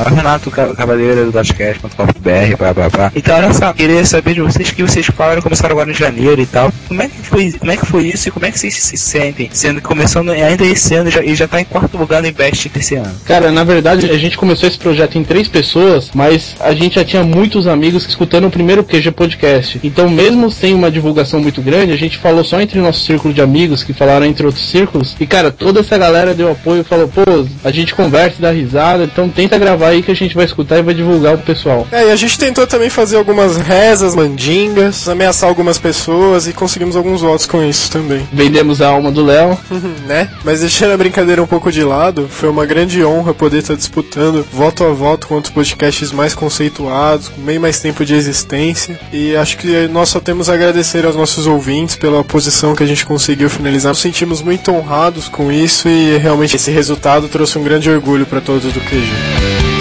Renato Cavaleiro do Dotcast.com.br. Então, olha só, queria saber de vocês que vocês falaram, começaram agora em janeiro e tal. Como é que foi, como é que foi isso e como é que vocês se sentem? Sendo que começando ainda esse ano e já, e já tá em quarto lugar no Best desse ano. Cara, na verdade, a gente começou esse projeto em três pessoas, mas a gente já tinha muitos amigos escutando o primeiro QG Podcast. Então, mesmo sem uma divulgação muito grande, a gente falou só entre nosso círculo de amigos, que falaram entre outros círculos. E, cara, toda essa galera deu apoio e falou, pô, a gente conversa, dá risada, então tenta gravar aí que a gente vai escutar e vai divulgar pro pessoal. É, e a gente tentou também fazer algumas rezas, mandingas, ameaçar algumas pessoas e conseguimos alguns votos com isso também. Vendemos a alma do Léo. né? Mas deixando a brincadeira um pouco de lado, foi uma grande honra poder estar disputando voto a voto com outros podcasts mais conceituados, com bem mais tempo de existência. E acho que nós só temos a agradecer aos nossos ouvintes pela posição que a gente conseguiu finalizar. Nos sentimos muito honrados com isso e realmente esse resultado trouxe um grande orgulho para todos do QG.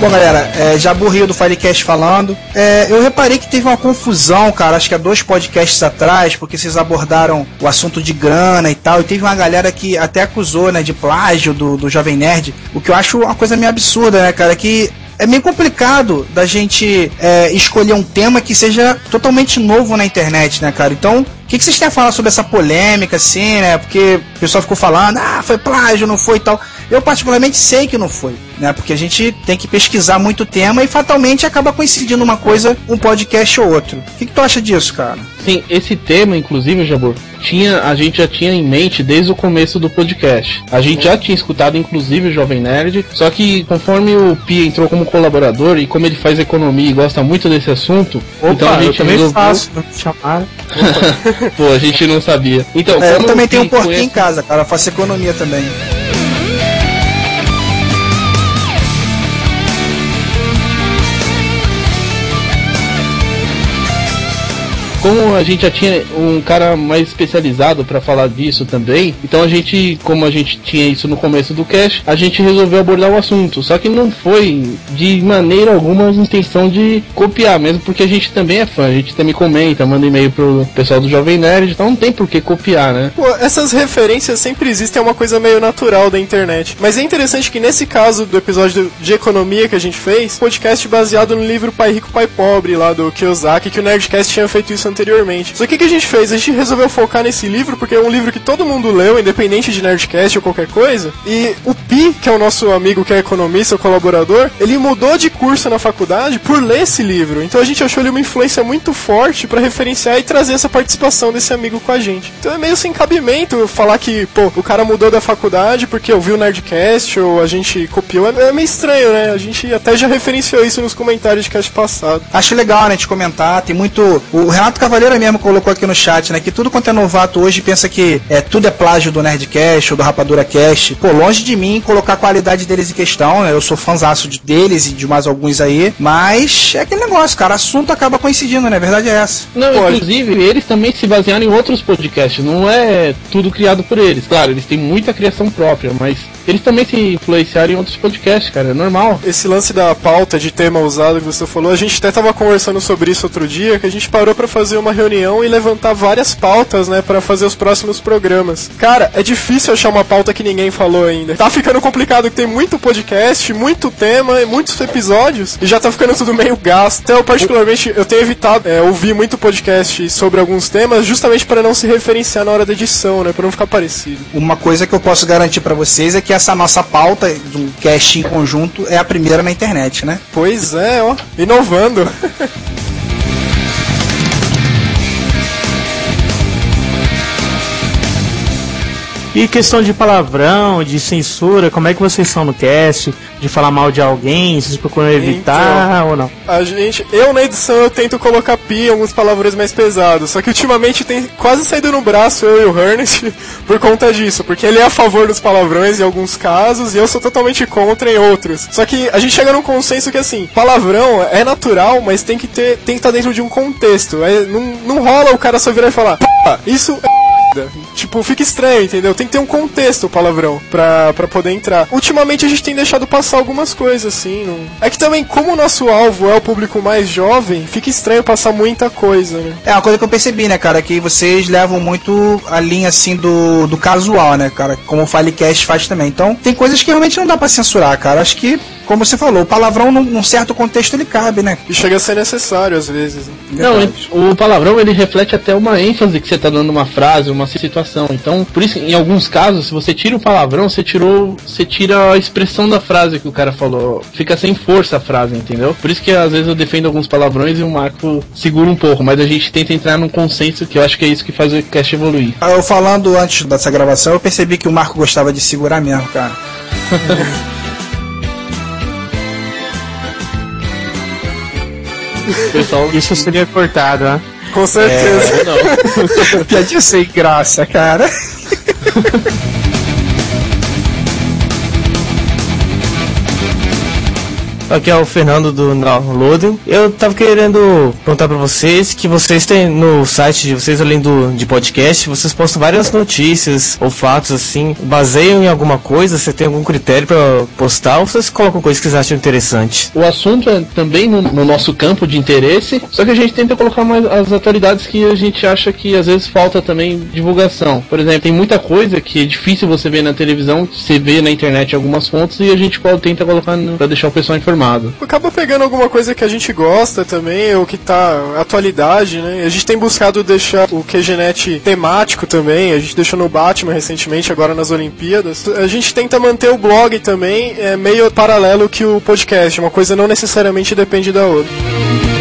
Bom, galera, é, já aburriu do Firecast falando. É, eu reparei que teve uma confusão, cara, acho que há dois podcasts atrás, porque vocês abordaram o assunto de grana e tal, e teve uma galera que até acusou, né, de plágio do, do Jovem Nerd, o que eu acho uma coisa meio absurda, né, cara, que é meio complicado da gente é, escolher um tema que seja totalmente novo na internet, né, cara? Então, que, que vocês têm a falar sobre essa polêmica, assim, né? Porque o pessoal ficou falando, ah, foi plágio, não foi e tal. Eu particularmente sei que não foi, né? Porque a gente tem que pesquisar muito tema e fatalmente acaba coincidindo uma coisa, um podcast ou outro. O que, que tu acha disso, cara? Sim, esse tema, inclusive, Jabur, tinha, a gente já tinha em mente desde o começo do podcast. A gente já tinha escutado, inclusive, o Jovem Nerd, só que conforme o Pia entrou como colaborador e como ele faz economia e gosta muito desse assunto, Opa, então a gente eu também resolveu... faço, chamaram. Pô, a gente não sabia. Então, É, eu também tenho um porquinho conhece- em casa, cara, eu faço economia também. Como a gente já tinha um cara mais especializado para falar disso também, então a gente, como a gente tinha isso no começo do cast, a gente resolveu abordar o assunto. Só que não foi de maneira alguma a intenção de copiar, mesmo porque a gente também é fã, a gente também comenta, manda e-mail pro pessoal do Jovem Nerd, então não tem por que copiar, né? Pô, essas referências sempre existem, é uma coisa meio natural da internet. Mas é interessante que nesse caso do episódio de economia que a gente fez, podcast baseado no livro Pai Rico, Pai Pobre, lá do Kiyosaki, que o Nerdcast tinha feito isso anteriormente. Só que o que a gente fez? A gente resolveu focar nesse livro, porque é um livro que todo mundo leu, independente de Nerdcast ou qualquer coisa. E o Pi, que é o nosso amigo que é economista, colaborador, ele mudou de curso na faculdade por ler esse livro. Então a gente achou ele uma influência muito forte para referenciar e trazer essa participação desse amigo com a gente. Então é meio sem cabimento falar que, pô, o cara mudou da faculdade porque ouviu o Nerdcast ou a gente copiou. É meio estranho, né? A gente até já referenciou isso nos comentários de cast passado. Acho legal, né, gente comentar. Tem muito. O Renato Cavaleiro mesmo colocou aqui no chat, né? Que tudo quanto é novato hoje pensa que é, tudo é plágio do Nerdcast ou do Rapadura Cast. Pô, longe de mim colocar a qualidade deles em questão, né? Eu sou fãzaço de, deles e de mais alguns aí. Mas é aquele negócio, cara. Assunto acaba coincidindo, né? A verdade é essa. Não, inclusive, eles também se basearam em outros podcasts, não é tudo criado por eles. Claro, eles têm muita criação própria, mas eles também se influenciaram em outros podcasts, cara, é normal. Esse lance da pauta de tema usado que você falou, a gente até tava conversando sobre isso outro dia, que a gente parou pra fazer uma reunião e levantar várias pautas, né, Pra fazer os próximos programas. Cara, é difícil achar uma pauta que ninguém falou ainda. Tá ficando complicado que tem muito podcast, muito tema, e muitos episódios e já tá ficando tudo meio gasto. Então, eu, particularmente, eu tenho evitado é, ouvir muito podcast sobre alguns temas, justamente para não se referenciar na hora da edição, né, Pra não ficar parecido. Uma coisa que eu posso garantir pra vocês é que essa nossa pauta do cast em conjunto é a primeira na internet, né? Pois é, ó, inovando. E questão de palavrão, de censura, como é que vocês são no cast? De falar mal de alguém, vocês procuram evitar Então, ou não? A gente, eu na edição eu tento colocar pi em alguns palavrões mais pesados, só que ultimamente tem quase saído no braço eu e o Ernest por conta disso, porque ele é a favor dos palavrões em alguns casos e eu sou totalmente contra em outros. Só que a gente chega num consenso que assim, palavrão é natural, mas tem que ter, tem que estar dentro de um contexto. É, não, não rola o cara só virar e falar, "P***, isso é Tipo, fica estranho, entendeu? Tem que ter um contexto o palavrão pra, pra poder entrar. Ultimamente a gente tem deixado passar algumas coisas, assim. Não... É que também, como o nosso alvo é o público mais jovem, fica estranho passar muita coisa, né? É uma coisa que eu percebi, né, cara? Que vocês levam muito a linha, assim, do, do casual, né, cara? Como o Filecast faz também. Então, tem coisas que realmente não dá pra censurar, cara. Acho que como você falou, o palavrão num, num, certo contexto ele cabe, né? E chega a ser necessário às vezes. Né? Não, ele, o palavrão ele reflete até uma ênfase que você tá dando uma frase, uma situação. Então, por isso, em alguns casos, se você tira o palavrão, você tirou, você tira a expressão da frase que o cara falou. Fica sem força a frase, entendeu? Por isso que às vezes eu defendo alguns palavrões e o Marco segura um pouco, mas a gente tenta entrar num consenso que eu acho que é isso que faz o cast evoluir. Ah, eu falando antes dessa gravação, eu percebi que o Marco gostava de segurar mesmo, cara. Pessoal, isso seria cortado, né? Com certeza. É, não. Piadinha sem graça, cara. Aqui é o Fernando do Downloading. Eu tava querendo perguntar para vocês que vocês têm no site de vocês, além do de podcast, vocês postam várias notícias ou fatos assim, baseiam em alguma coisa? Você tem algum critério para postar ou vocês colocam coisas que vocês acham interessante? O assunto é também no, no, nosso campo de interesse, só que a gente tenta colocar mais as atualidades que a gente acha que às vezes falta também divulgação. Por exemplo, tem muita coisa que é difícil você ver na televisão, você vê na internet algumas fontes e a gente tenta colocar para deixar o pessoal informado informado. Acaba pegando alguma coisa que a gente gosta também, ou que tá atualidade, né? A gente tem buscado deixar o QGNet temático também, a gente deixou no Batman recentemente, agora nas Olimpíadas. A gente tenta manter o blog também é meio paralelo que o podcast, uma coisa não necessariamente depende da outra.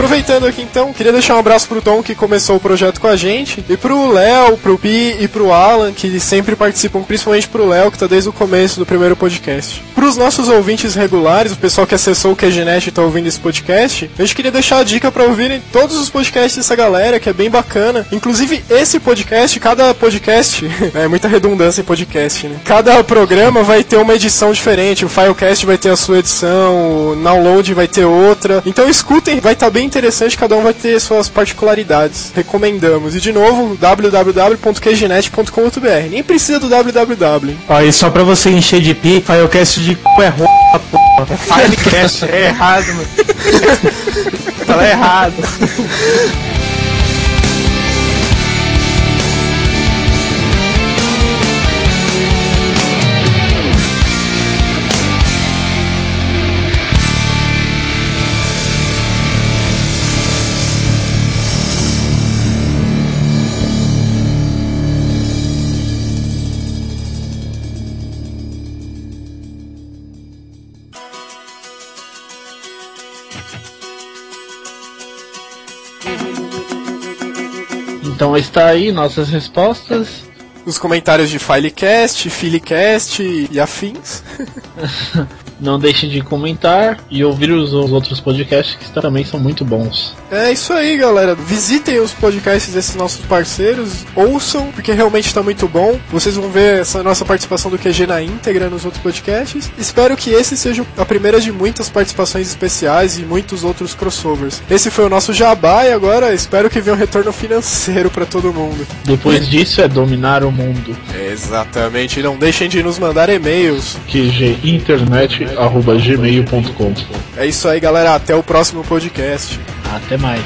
Aproveitando aqui então, queria deixar um abraço pro Tom que começou o projeto com a gente, e pro Léo, pro Pi e pro Alan, que sempre participam, principalmente pro Léo, que tá desde o começo do primeiro podcast. Pros nossos ouvintes regulares, o pessoal que acessou o QGNet e tá ouvindo esse podcast, a gente queria deixar a dica para ouvirem todos os podcasts dessa galera, que é bem bacana. Inclusive, esse podcast, cada podcast, é muita redundância em podcast, né? Cada programa vai ter uma edição diferente, o Filecast vai ter a sua edição, o Download vai ter outra. Então escutem, vai estar tá bem interessante cada um vai ter suas particularidades. Recomendamos. E de novo, www.qgnet.com.br. Nem precisa do www. Aí só pra você encher de pi, Filecast de c... é roupa, porra. Filecast, é errado, mano. Fala errado. Então está aí nossas respostas. Os comentários de Filecast, Filecast e afins. Não deixem de comentar e ouvir os, os, outros podcasts que também são muito bons. É isso aí, galera. Visitem os podcasts desses nossos parceiros, ouçam, porque realmente está muito bom. Vocês vão ver essa nossa participação do QG na íntegra nos outros podcasts. Espero que esse seja a primeira de muitas participações especiais e muitos outros crossovers. Esse foi o nosso jabá e agora espero que venha um retorno financeiro para todo mundo. Depois disso é dominar o mundo. Exatamente. Não deixem de nos mandar e-mails. QG Internet gmail.com. É isso aí, galera. Até o próximo podcast. Até mais.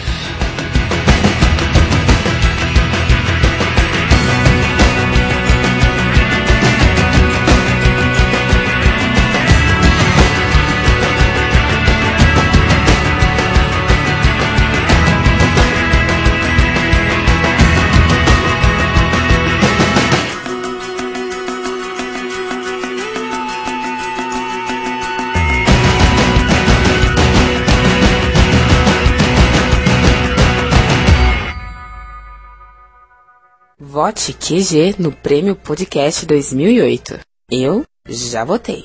Vote QG no Prêmio Podcast 2008. Eu já votei.